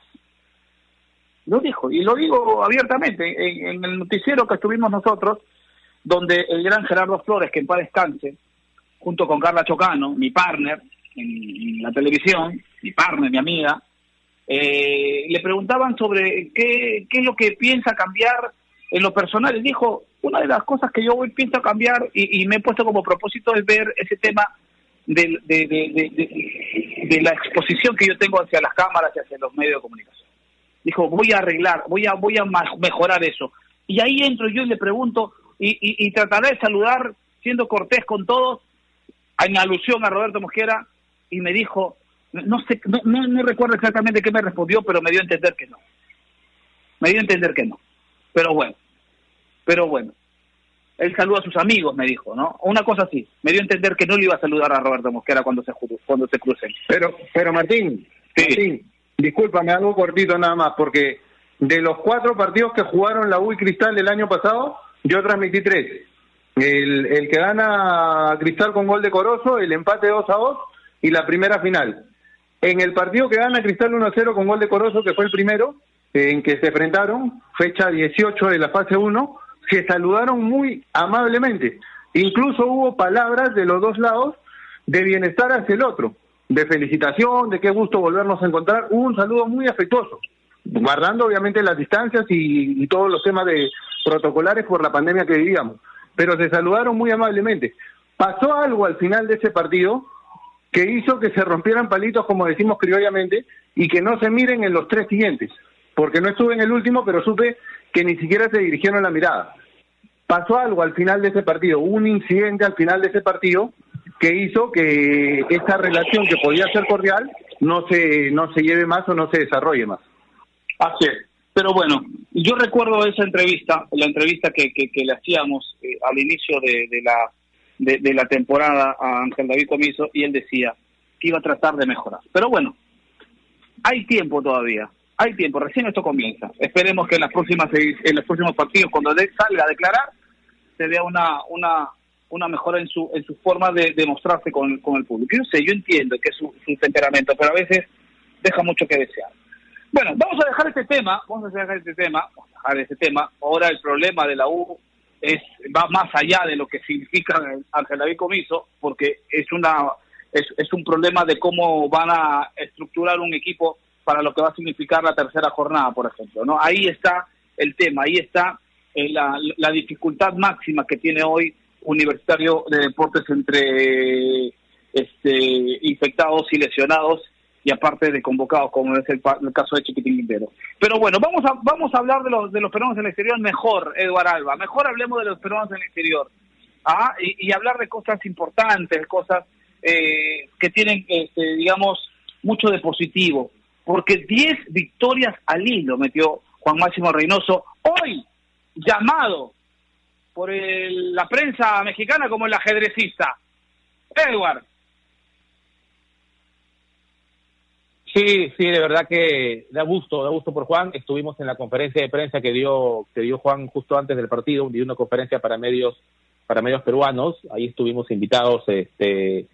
Lo dijo, y lo digo abiertamente, en, el noticiero que estuvimos nosotros, donde el gran Gerardo Flores, que en paz descanse, junto con Carla Chocano, mi partner en, la televisión, mi partner, mi amiga, eh, le preguntaban sobre qué, qué es lo que piensa cambiar en lo personal. Él dijo, una de las cosas que yo hoy pienso cambiar y, me he puesto como propósito es ver ese tema de, de, la exposición que yo tengo hacia las cámaras y hacia los medios de comunicación. Dijo, voy a arreglar, voy a, voy a mejorar eso. Y ahí entro yo y le pregunto, y, y, trataré de saludar siendo cortés con todos, en alusión a Roberto Mosquera, y me dijo, no sé, no, no, no recuerdo exactamente qué me respondió, pero me dio a entender que no. Me dio a entender que no. Pero bueno, pero bueno él saluda a sus amigos, me dijo, ¿no? Una cosa así. Me dio a entender que no le iba a saludar a Roberto Mosquera cuando se cuando se crucen. Pero, pero Martín, sí. Martín, discúlpame, algo cortito nada más, porque de los cuatro partidos que jugaron la U y Cristal el año pasado, yo transmití tres. El, el que gana Cristal con gol de Corozo, el empate 2 a 2 y la primera final. En el partido que gana Cristal 1 a 0 con gol de Corozo, que fue el primero, en que se enfrentaron, fecha 18 de la fase 1, se saludaron muy amablemente. Incluso hubo palabras de los dos lados de bienestar hacia el otro, de felicitación, de qué gusto volvernos a encontrar. Un saludo muy afectuoso, guardando obviamente las distancias y, todos los temas de protocolares por la pandemia que vivíamos. Pero se saludaron muy amablemente. Pasó algo al final de ese partido que hizo que se rompieran palitos, como decimos criollamente, y que no se miren en los tres siguientes. Porque no estuve en el último, pero supe que ni siquiera se dirigieron la mirada. Pasó algo al final de ese partido, un incidente al final de ese partido que hizo que esta relación que podía ser cordial no se no se lleve más o no se desarrolle más. Así es. Pero bueno, yo recuerdo esa entrevista, la entrevista que, que, le hacíamos eh, al inicio de, de la de, la temporada a Ángel David Comiso y él decía que iba a tratar de mejorar. Pero bueno, hay tiempo todavía hay tiempo, recién esto comienza. Esperemos que en las próximas en los próximos partidos, cuando salga a declarar, se vea una una una mejora en su en su forma de, demostrarse con, con el público. Yo sé, yo entiendo que es su, temperamento, pero a veces deja mucho que desear. Bueno, vamos a dejar este tema, vamos a dejar este tema, vamos a dejar este tema. Ahora el problema de la U es va más allá de lo que significa Ángel David Comiso, porque es una es, es un problema de cómo van a estructurar un equipo para lo que va a significar la tercera jornada, por ejemplo. ¿no? Ahí está el tema, ahí está eh, la, la, dificultad máxima que tiene hoy Universitario de Deportes entre este, infectados y lesionados y aparte de convocados, como es el, caso de Chiquitín Quintero. Pero bueno, vamos a, vamos a hablar de los, de los peruanos en el exterior mejor, Eduardo Alba. Mejor hablemos de los peruanos en el exterior. ¿ah? Y, hablar de cosas importantes, cosas eh, que tienen, este, digamos, mucho de positivo porque 10 victorias al hilo metió Juan Máximo Reynoso, hoy llamado por la prensa mexicana como el ajedrecista. Edward. Sí, sí, de verdad que da gusto, da gusto por Juan. Estuvimos en la conferencia de prensa que dio que dio Juan justo antes del partido, dio una conferencia para medios para medios peruanos. Ahí estuvimos invitados, este,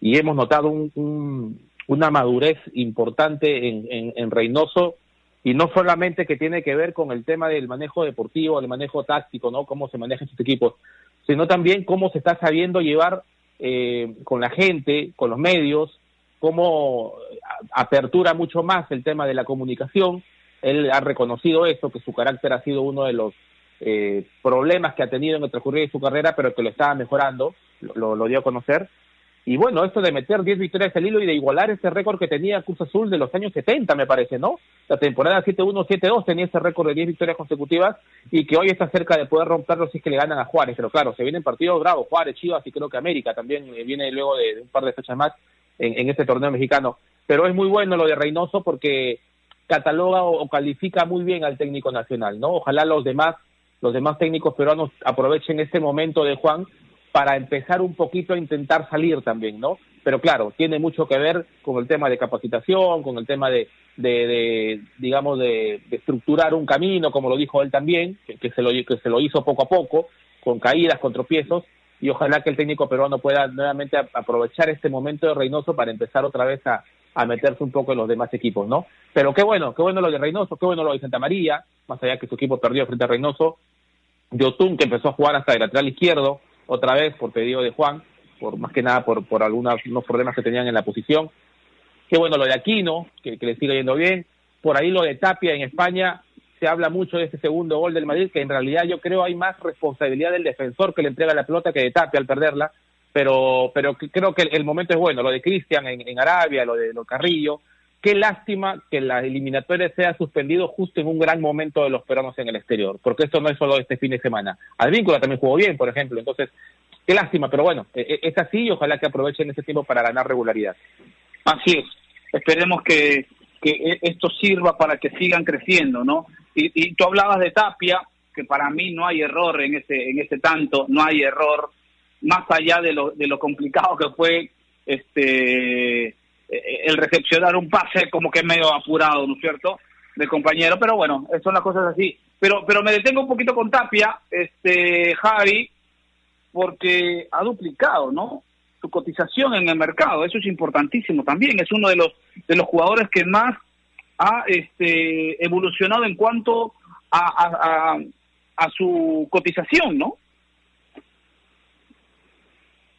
y hemos notado un, una madurez importante en, en, Reynoso y no solamente que tiene que ver con el tema del manejo deportivo, el manejo táctico, ¿no? Cómo se manejan estos equipos, sino también cómo se está sabiendo llevar eh, con la gente, con los medios, cómo apertura mucho más el tema de la comunicación. Él ha reconocido eso, que su carácter ha sido uno de los eh, problemas que ha tenido en el transcurrir de su carrera, pero que lo estaba mejorando, lo dio a conocer. Y bueno, esto de meter 10 victorias al hilo y de igualar ese récord que tenía Cruz Azul de los años 70, me parece, ¿no? La temporada 7-1, 7-2 tenía ese récord de 10 victorias consecutivas y que hoy está cerca de poder romperlo si es que le ganan a Juárez. Pero claro, se vienen partidos bravos, Juárez, Chivas y creo que América también eh, viene luego de, un par de fechas más en, en este torneo mexicano. Pero es muy bueno lo de Reynoso porque cataloga o, califica muy bien al técnico nacional, ¿no? Ojalá los demás, los demás técnicos peruanos aprovechen este momento de Juan para empezar un poquito a intentar salir también, ¿no? Pero claro, tiene mucho que ver con el tema de capacitación, con el tema de, de, digamos, de, estructurar un camino, como lo dijo él también, que, se lo, que se lo hizo poco a poco, con caídas, con tropiezos, y ojalá que el técnico peruano pueda nuevamente aprovechar este momento de Reynoso para empezar otra vez a, meterse un poco en los demás equipos, ¿no? Pero qué bueno, qué bueno lo de Reynoso, qué bueno lo de Santa María, más allá que su equipo perdió frente a Reynoso, Yotun que empezó a jugar hasta el lateral izquierdo, otra vez por pedido de Juan, por más que nada por, por algunos problemas que tenían en la posición. Qué bueno lo de Aquino, que, le sigue yendo bien. Por ahí lo de Tapia en España, se habla mucho de ese segundo gol del Madrid, que en realidad yo creo hay más responsabilidad del defensor que le entrega la pelota que de Tapia al perderla, pero, pero creo que el, momento es bueno, lo de Cristian en, en, Arabia, lo de lo Carrillo, qué lástima que la eliminatoria sea suspendido justo en un gran momento de los peruanos en el exterior, porque esto no es solo este fin de semana. Advíncula también jugó bien, por ejemplo, entonces, qué lástima, pero bueno, e, e, es así y ojalá que aprovechen ese tiempo para ganar regularidad. Así es, esperemos que, que e, esto sirva para que sigan creciendo, ¿no? Y, y tú hablabas de Tapia, que para mí no hay error en ese, en ese tanto, no hay error, más allá de lo, de lo complicado que fue este el recepcionar un pase como que medio apurado, ¿no es cierto? Del compañero, pero bueno, son las cosas así. Pero, pero me detengo un poquito con Tapia, este Javi, porque ha duplicado, ¿no? Su cotización en el mercado, eso es importantísimo también. Es uno de los de los jugadores que más ha este, evolucionado en cuanto a, a, a su cotización, ¿no?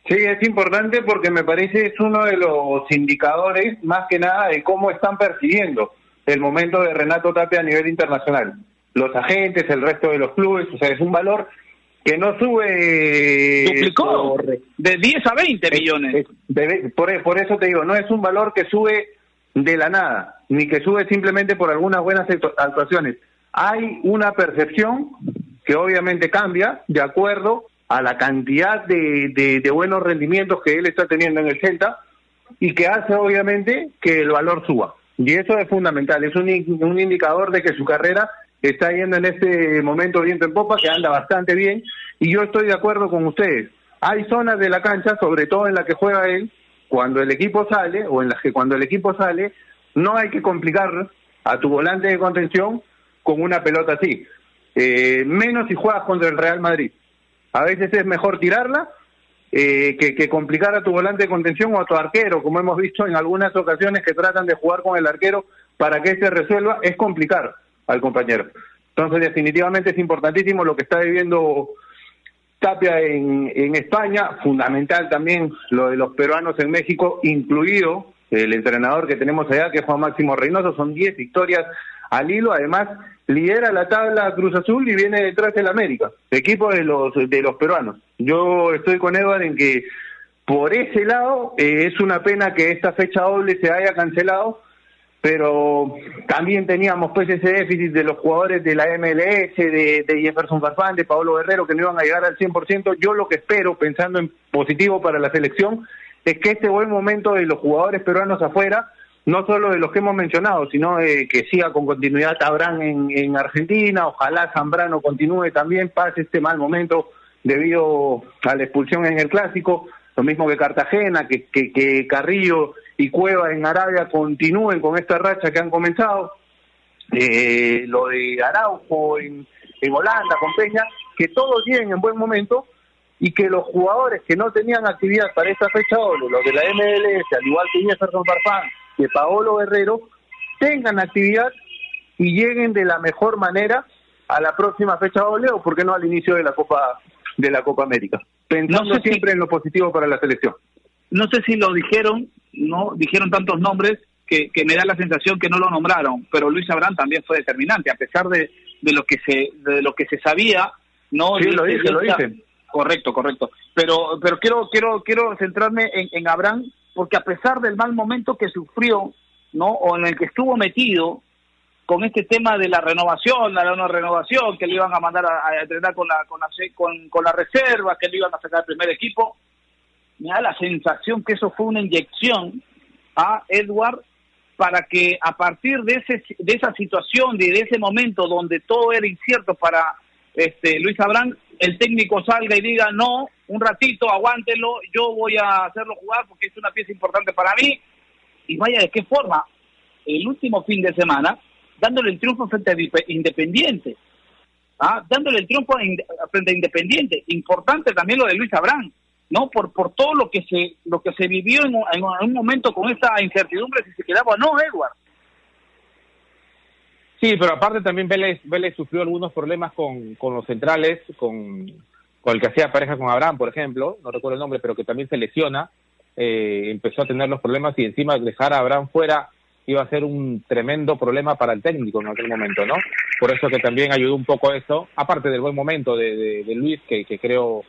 Sí, es importante porque me parece es uno de los indicadores, más que nada, de cómo están percibiendo el momento de Renato Tapia a nivel internacional. Los agentes, el resto de los clubes, o sea, es un valor que no sube... Duplicó, de 10 a 20 millones. por, por eso te digo, no es un valor que sube de la nada, ni que sube simplemente por algunas buenas actuaciones. Hay una percepción que obviamente cambia de acuerdo a la cantidad de, de, buenos rendimientos que él está teniendo en el Celta y que hace obviamente que el valor suba. Y eso es fundamental, es un, un indicador de que su carrera está yendo en este momento viento en popa, que anda bastante bien, y yo estoy de acuerdo con ustedes. Hay zonas de la cancha, sobre todo en la que juega él, cuando el equipo sale, o en las que cuando el equipo sale, no hay que complicar a tu volante de contención con una pelota así. Eh, menos si juegas contra el Real Madrid. A veces es mejor tirarla eh, que, complicar a tu volante de contención o a tu arquero, como hemos visto en algunas ocasiones que tratan de jugar con el arquero para que se resuelva, es complicar al compañero. Entonces, definitivamente es importantísimo lo que está viviendo Tapia en, en España, fundamental también lo de los peruanos en México, incluido el entrenador que tenemos allá, que es Juan Máximo Reynoso, son 10 victorias al hilo, además lidera la tabla Cruz Azul y viene detrás del América, equipo de los de los peruanos. Yo estoy con Edward en que por ese lado eh, es una pena que esta fecha doble se haya cancelado, pero también teníamos pues ese déficit de los jugadores de la MLS, de, de Jefferson Farfán, de Pablo Guerrero, que no iban a llegar al 100%. Yo lo que espero, pensando en positivo para la selección, es que este buen momento de los jugadores peruanos afuera no solo de los que hemos mencionado, sino de que siga con continuidad Abraham en, en Argentina, ojalá Zambrano continúe también, pase este mal momento debido a la expulsión en el clásico, lo mismo que Cartagena, que, que, Carrillo y Cueva en Arabia continúen con esta racha que han comenzado, eh, lo de Araujo en, en Holanda con Peña, que todos lleguen en buen momento y que los jugadores que no tenían actividad para esta fecha doble, los de la MLS, al igual que Jefferson Farfán, que Paolo Guerrero tengan actividad y lleguen de la mejor manera a la próxima fecha doble o por qué no al inicio de la Copa de la Copa América, pensando siempre en lo positivo para la selección. no sé si lo dijeron, no dijeron tantos nombres que, que me da la sensación que no lo nombraron, pero Luis Abraham también fue determinante, a pesar de, de lo que se de lo que se sabía, no Sí, lo dije, lo dije. Correcto, correcto. Pero pero quiero quiero quiero centrarme en, en Abraham porque a pesar del mal momento que sufrió, ¿no? O en el que estuvo metido con este tema de la renovación, la no renovación, que le iban a mandar a, entrenar con la con la, con, con la reserva, que le iban a sacar al primer equipo, me da la sensación que eso fue una inyección a Edward para que a partir de ese de esa situación, de ese momento donde todo era incierto para este Luis Abrán, el técnico salga y diga, no, un ratito, aguántelo, yo voy a hacerlo jugar porque es una pieza importante para mí. Y vaya de qué forma, el último fin de semana, dándole el triunfo frente a Independiente. ¿ah? Dándole el triunfo frente a Independiente. Importante también lo de Luis Abrán, ¿no? Por, por todo lo que se lo que se vivió en, un- en un momento con esta incertidumbre si se quedaba o no, Edward. Sí, pero aparte también Vélez, Vélez sufrió algunos problemas con, con los centrales, con, con el que hacía pareja con Abraham, por ejemplo, no recuerdo el nombre, pero que también se lesiona, eh, empezó a tener los problemas y encima dejar a Abraham fuera iba a ser un tremendo problema para el técnico en aquel momento, ¿no? Por eso que también ayudó un poco eso, aparte del buen momento de, de, Luis, que, que creo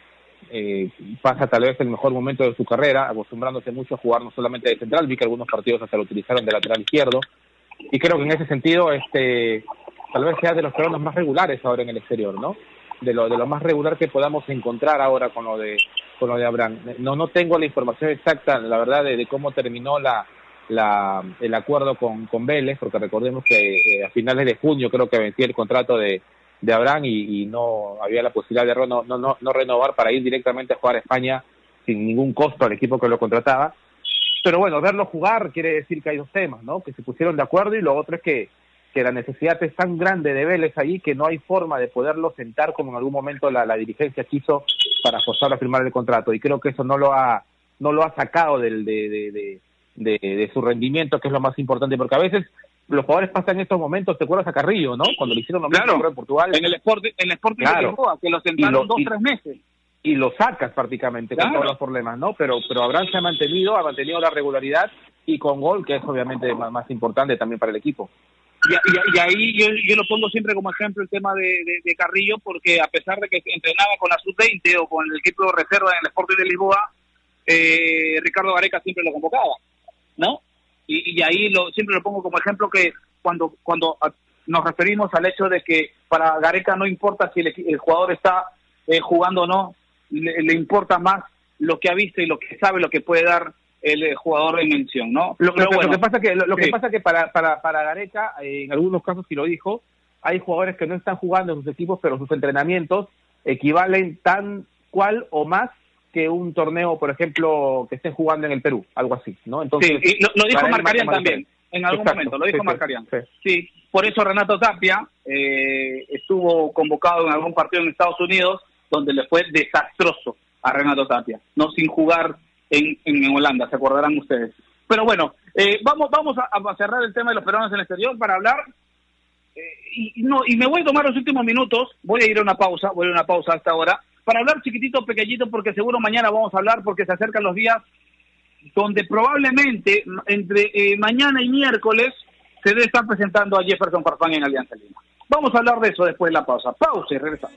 eh, pasa tal vez el mejor momento de su carrera, acostumbrándose mucho a jugar no solamente de central, vi que algunos partidos hasta lo utilizaron de lateral izquierdo, y creo que en ese sentido este tal vez sea de los peruanos más regulares ahora en el exterior no de lo de lo más regular que podamos encontrar ahora con lo de con lo de Abraham. No no tengo la información exacta la verdad de, cómo terminó la la el acuerdo con con Vélez porque recordemos que eh, a finales de junio creo que vencía el contrato de de Abraham y, no había la posibilidad de reno- no, no, no renovar para ir directamente a jugar a España sin ningún costo al equipo que lo contrataba pero bueno, verlo jugar quiere decir que hay dos temas, ¿no? Que se pusieron de acuerdo y lo otro es que, que la necesidad es tan grande de Vélez ahí que no hay forma de poderlo sentar como en algún momento la, la dirigencia quiso para forzarlo a firmar el contrato. Y creo que eso no lo ha, no lo ha sacado del, de, de, de, de- de su rendimiento, que es lo más importante, porque a veces los jugadores pasan estos momentos, te acuerdas a Carrillo, ¿no? Cuando le hicieron lo mismo Claro. en Portugal En el Sporting, en el Sporting de. Lisboa, que lo sentaron Y lo- dos, y- tres meses. Y lo sacas prácticamente con Claro. todos los problemas, ¿no? Pero pero Abraham se ha mantenido, ha mantenido la regularidad y con gol, que es obviamente más, más importante también para el equipo. Y, y- y ahí yo, yo lo pongo siempre como ejemplo el tema de, de- de Carrillo, porque a pesar de que entrenaba con la sub-20 o con el equipo de reserva en el Sporting de Lisboa, eh, Ricardo Gareca siempre lo convocaba, ¿no? Y, y ahí lo, siempre lo pongo como ejemplo que cuando cuando a- nos referimos al hecho de que para Gareca no importa si el, el jugador está eh, jugando o no, le, le importa más lo que ha visto y lo que sabe, lo que puede dar el eh, jugador en mención, ¿no? Lo, Pero lo- lo bueno, que pasa que lo, lo que pasa que para para para Gareca, eh, en algunos casos sí lo dijo, hay jugadores que no están jugando en sus equipos, pero sus entrenamientos equivalen tan cual o más que un torneo, por ejemplo, que estén jugando en el Perú, algo así, ¿no? Entonces, sí, y lo, lo dijo Marcarian también, en algún Exacto, momento, lo dijo sí, Marcarian. sí. Sí, por eso Renato Tapia eh, estuvo convocado en algún partido en Estados Unidos donde le fue desastroso a Renato Tapia, no sin jugar en, en Holanda, se acordarán ustedes. Pero bueno, eh, vamos vamos a, a cerrar el tema de los peruanos en el exterior para hablar eh, y, no y me voy a tomar los últimos minutos, voy a ir a una pausa, voy a una pausa hasta ahora para hablar chiquitito, pequeñito, porque seguro mañana vamos a hablar porque se acercan los días donde probablemente entre eh, mañana y miércoles se debe estar presentando a Jefferson Farfán en Alianza Lima. Vamos a hablar de eso después de la pausa. Pausa y regresamos.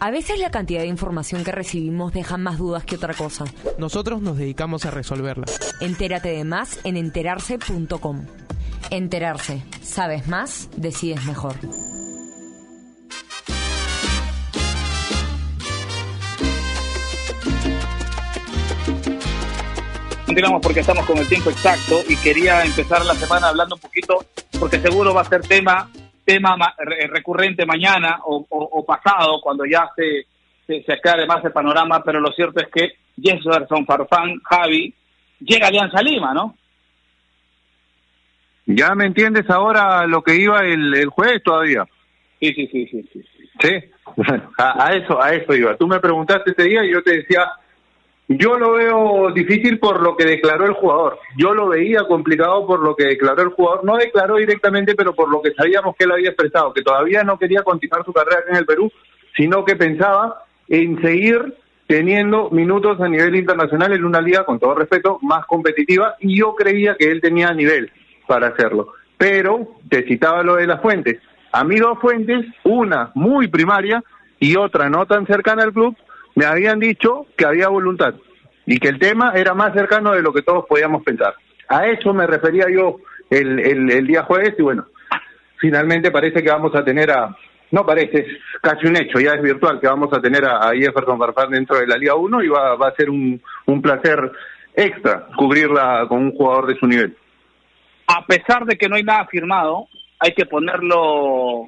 A veces la cantidad de información que recibimos deja más dudas que otra cosa. Nosotros nos dedicamos a resolverla. Entérate de más en enterarse.com. Enterarse. Sabes más, decides mejor. Continuamos porque estamos con el tiempo exacto y quería empezar la semana hablando un poquito, porque seguro va a ser tema tema ma- re- recurrente mañana o, o- o pasado, cuando ya se, se, se aclare más el panorama, pero lo cierto es que Jefferson Farfán, Javi, llega a Alianza Lima, ¿no? ¿Ya me entiendes ahora lo que iba el, el jueves todavía? Sí, sí, sí, sí. sí. Sí, a, a eso, a eso iba. Tú me preguntaste ese día y yo te decía, yo lo veo difícil por lo que declaró el jugador. Yo lo veía complicado por lo que declaró el jugador. No declaró directamente, pero por lo que sabíamos que él había expresado, que todavía no quería continuar su carrera en el Perú, sino que pensaba en seguir teniendo minutos a nivel internacional en una liga, con todo respeto, más competitiva, y yo creía que él tenía nivel para hacerlo. Pero te citaba lo de las fuentes. A mí dos fuentes, una muy primaria y otra no tan cercana al club, me habían dicho que había voluntad y que el tema era más cercano de lo que todos podíamos pensar. A eso me refería yo el, el, día jueves y bueno, finalmente parece que vamos a tener a, no parece, es casi un hecho, ya es virtual, que vamos a tener a, a Jefferson Farfán dentro de la Liga 1 y va, va a ser un, un placer extra cubrirla con un jugador de su nivel. A pesar de que no hay nada firmado, hay que ponerlo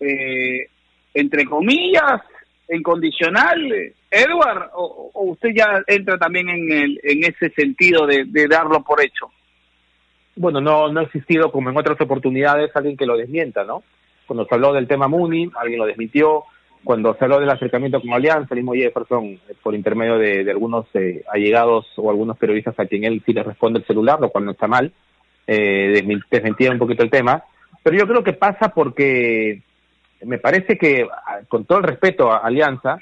eh, entre comillas, en condicional, Edward, o, o usted ya entra también en, el, en ese sentido de, darlo por hecho. Bueno, no, no ha existido como en otras oportunidades alguien que lo desmienta, ¿no? Cuando se habló del tema Muni, alguien lo desmintió. Cuando se habló del acercamiento con Alianza, el mismo Jefferson, eh, por intermedio de, algunos eh, allegados o algunos periodistas a quien él sí le responde el celular, lo cual no está mal, eh, desmentía un poquito el tema. Pero yo creo que pasa porque me parece que, ah, con todo el respeto a Alianza,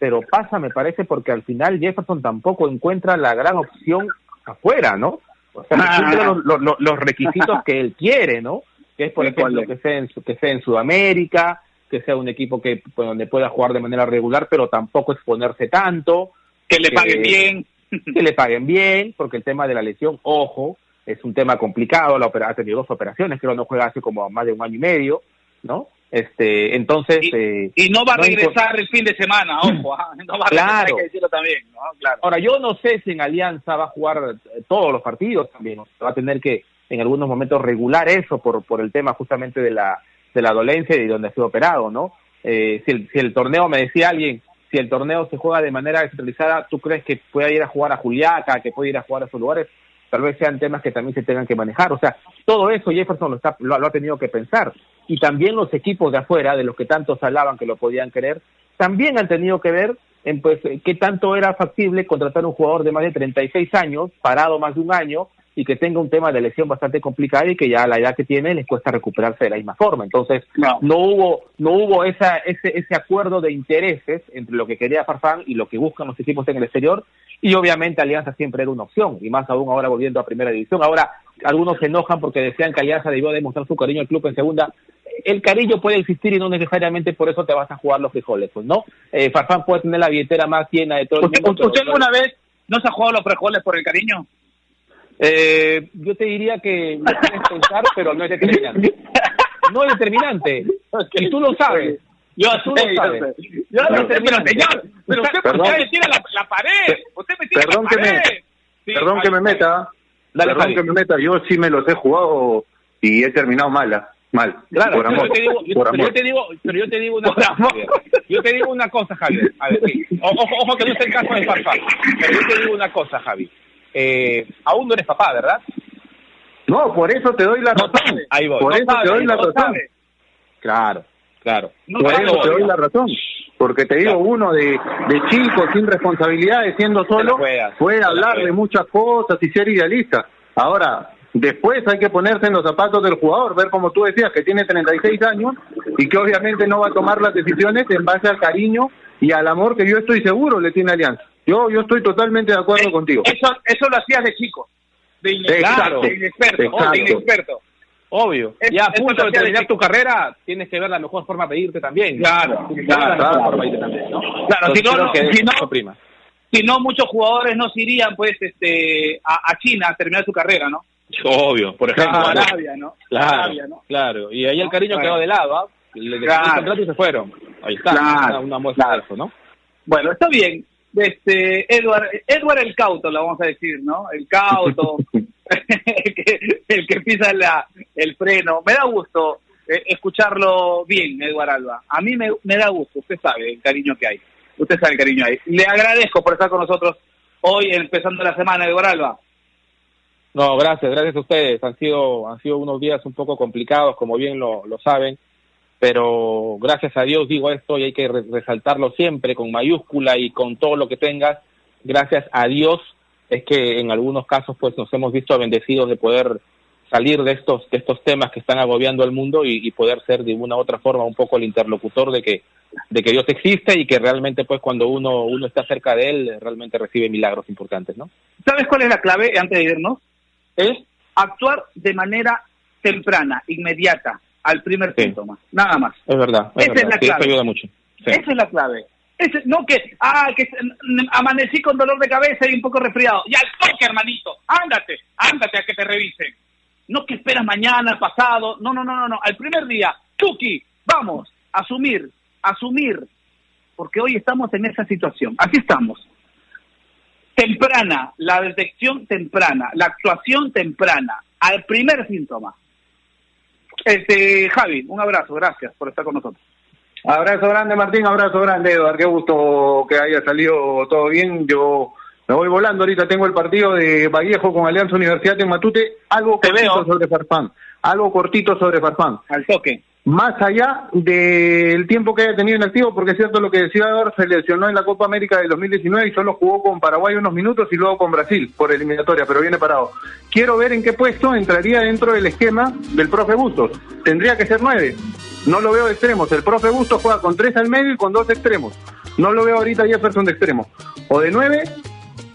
pero pasa, me parece, porque al final Jefferson tampoco encuentra la gran opción afuera, ¿no? O sea, los, los- los- requisitos que él quiere, ¿no? Que es, por ¿De cuál ejemplo, que sea, en, su- que sea en Sudamérica, que sea un equipo que pues, donde pueda jugar de manera regular, pero tampoco exponerse tanto, Que le Que- paguen bien. que le paguen bien, porque el tema de la lesión, ojo, es un tema complicado, la opera, ha tenido dos operaciones, creo no juega hace como más de un año y medio, ¿no? Este, entonces... Y, eh, y no va a no regresar el fin de semana, ojo, ah, no va a regresar, Claro. hay que decirlo también, ¿no? Claro. Ahora, yo no sé si en Alianza va a jugar eh, todos los partidos también. o sea, Va a tener que en algunos momentos regular eso por, por el tema justamente de la, de la dolencia y de donde ha sido operado, ¿no? Eh, si, el, si el torneo, me decía alguien, si el torneo se juega de manera descentralizada, ¿tú crees que pueda ir a jugar a Juliaca, que puede ir a jugar a esos lugares? Tal vez sean temas que también se tengan que manejar. O sea, todo eso Jefferson lo, está, lo, ha tenido que pensar. Y también los equipos de afuera, de los que tantos hablaban que lo podían querer, también han tenido que ver en pues qué tanto era factible contratar un jugador de más de 36 años, parado más de un año, y que tenga un tema de lesión bastante complicado y que ya a la edad que tiene les cuesta recuperarse de la misma forma. Entonces, No. no hubo no hubo esa ese ese acuerdo de intereses entre lo que quería Farfán y lo que buscan los equipos en el exterior y obviamente Alianza siempre era una opción y más aún ahora volviendo a primera división. Ahora algunos se enojan porque decían que Alianza debió demostrar su cariño al club en segunda. El cariño puede existir y no necesariamente por eso te vas a jugar los frijoles, pues no. Eh, Farfán puede tener la billetera más llena de todo el ¿Usted, mundo. usted alguna vez no se ha jugado los frijoles por el cariño? Eh, yo te diría que lo puedes pensar, pero no es determinante. No es determinante. Y tú lo sabes. Yo Tú sé, lo sabes. Yo No sé, pero señor, pero usted, me tira la, la pared. Usted me tira Perdón la que me- pared. Sí, Perdón que me meta, Dale, perdón Javi. que me meta, yo sí me los he jugado y he terminado mal, mal, Claro, por amor, yo te digo, yo- por pero yo amor. te digo, pero yo te digo una Por cosa, amor. Javier. Yo te digo una cosa, Javier. A ver, sí. Ojo, ojo que no es el caso de Farfán. Pero yo te digo una cosa, Javi. Eh, aún no eres papá, ¿verdad? No, por eso te doy la razón. Ahí voy. Por No eso sabe, te doy la no razón. sabe. Claro, claro. Por eso te doy la razón. Porque te digo, uno de, de chico, sin responsabilidades, siendo solo, juegas, puede hablar de muchas cosas y ser idealista. Ahora, después hay que ponerse en los zapatos del jugador, ver como tú decías, que tiene 36 años y que obviamente no va a tomar las decisiones en base al cariño y al amor que yo estoy seguro le tiene Alianza. Yo, yo estoy totalmente de acuerdo Eh, contigo. Eso, eso lo hacías de chico. De inexperto. Exacto, De inexperto. exacto. De inexperto. Obvio. Es- ya a punto de terminar tu carrera, tienes que ver la mejor forma de irte también. Claro, claro, claro. forma de irte también, ¿no? Claro, si no, si no- prima. Si no, muchos jugadores no se irían pues este a, a China a terminar su carrera, ¿no? Obvio, por ejemplo. A ¿no? Arabia, ¿no? Claro, Arabia, ¿no? claro. Y ahí el cariño Claro. quedó de lado, ¿ah? Le dejaron Claro. el contrato y se fueron. Ahí está, Claro, una, una muestra claro. de eso, ¿no? Bueno, está bien. Este, Edward, Edward el cauto, lo vamos a decir, ¿no? El cauto, el, que, el que pisa la, el freno. Me da gusto eh, escucharlo bien, Edward Alba. A mí me, me da gusto, usted sabe el cariño que hay. usted sabe el cariño ahí. Le agradezco por estar con nosotros hoy, empezando la semana, Edgar Alba. No, gracias, gracias a ustedes. Han sido, han sido unos días un poco complicados, como bien lo, lo saben, pero gracias a Dios digo esto y hay que re- resaltarlo siempre con mayúscula y con todo lo que tengas. Gracias a Dios es que en algunos casos pues nos hemos visto bendecidos de poder salir de estos de estos temas que están agobiando al mundo y, y poder ser de una u otra forma un poco el interlocutor de que de que Dios existe y que realmente pues cuando uno uno está cerca de él realmente recibe milagros importantes, ¿no? ¿Sabes cuál es la clave antes de irnos? Es actuar de manera temprana, inmediata, al primer Sí. síntoma, nada más. Es verdad, es Esa es la Sí, clave. ayuda mucho. Sí. Esa es la clave. Ese- no que, ah, que mm, amanecí con dolor de cabeza y un poco resfriado. Ya al toque, hermanito. Ándate, ándate a que te revisen. No que esperas mañana, pasado. No, no, no, no, no. Al primer día, Tuki, vamos, asumir, asumir. Porque hoy estamos en esa situación. Así estamos. Temprana, la detección temprana, la actuación temprana, al primer síntoma. Este, Javi, un abrazo, gracias por estar con nosotros. Abrazo grande, Martín, abrazo grande, Eduardo. Qué gusto que haya salido todo bien. Yo me voy volando ahorita. Tengo el partido de Vallejo con Alianza Universidad de Matute. Algo Te cortito veo. sobre Farfán. Algo cortito sobre Farfán. Al toque. Más allá del tiempo que haya tenido en activo, porque es cierto lo que decía Eduardo, se lesionó en la Copa América del 2019 y solo jugó con Paraguay unos minutos y luego con Brasil por eliminatoria, pero viene parado. Quiero ver en qué puesto entraría dentro del esquema del profe Bustos. Tendría que ser nueve. No lo veo de extremos. El profe Bustos juega con tres al medio y con dos extremos. No lo veo ahorita Jefferson de extremo. O de nueve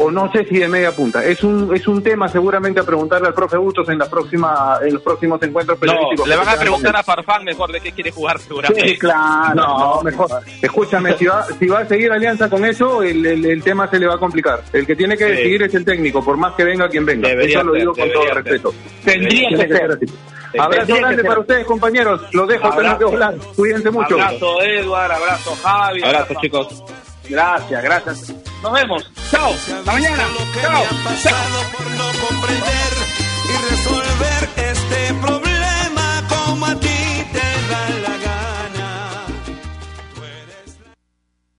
o no sé si de media punta. Es un es un tema seguramente a preguntarle al profe Bustos en la próxima en los próximos encuentros No, periodísticos. le van a preguntar con a Farfán mejor de qué quiere jugar seguramente. Sí, claro. no, mejor. Escúchame, si va, si va a seguir Alianza con eso, el, el, el tema se le va a complicar. El que tiene que Sí. decidir es el técnico, por más que venga quien venga. Debería eso lo ser, digo con debería todo ser. respeto. Tendría que ser. Abrazo grande ser. para ustedes, compañeros. Los dejo, Abrazo. Cuídense mucho. Abrazo, Edward. Abrazo, Javi. Abrazo, chicos. Gracias, gracias. Nos vemos. Chao. Hasta mañana. Chao. pasado por no comprender y resolver este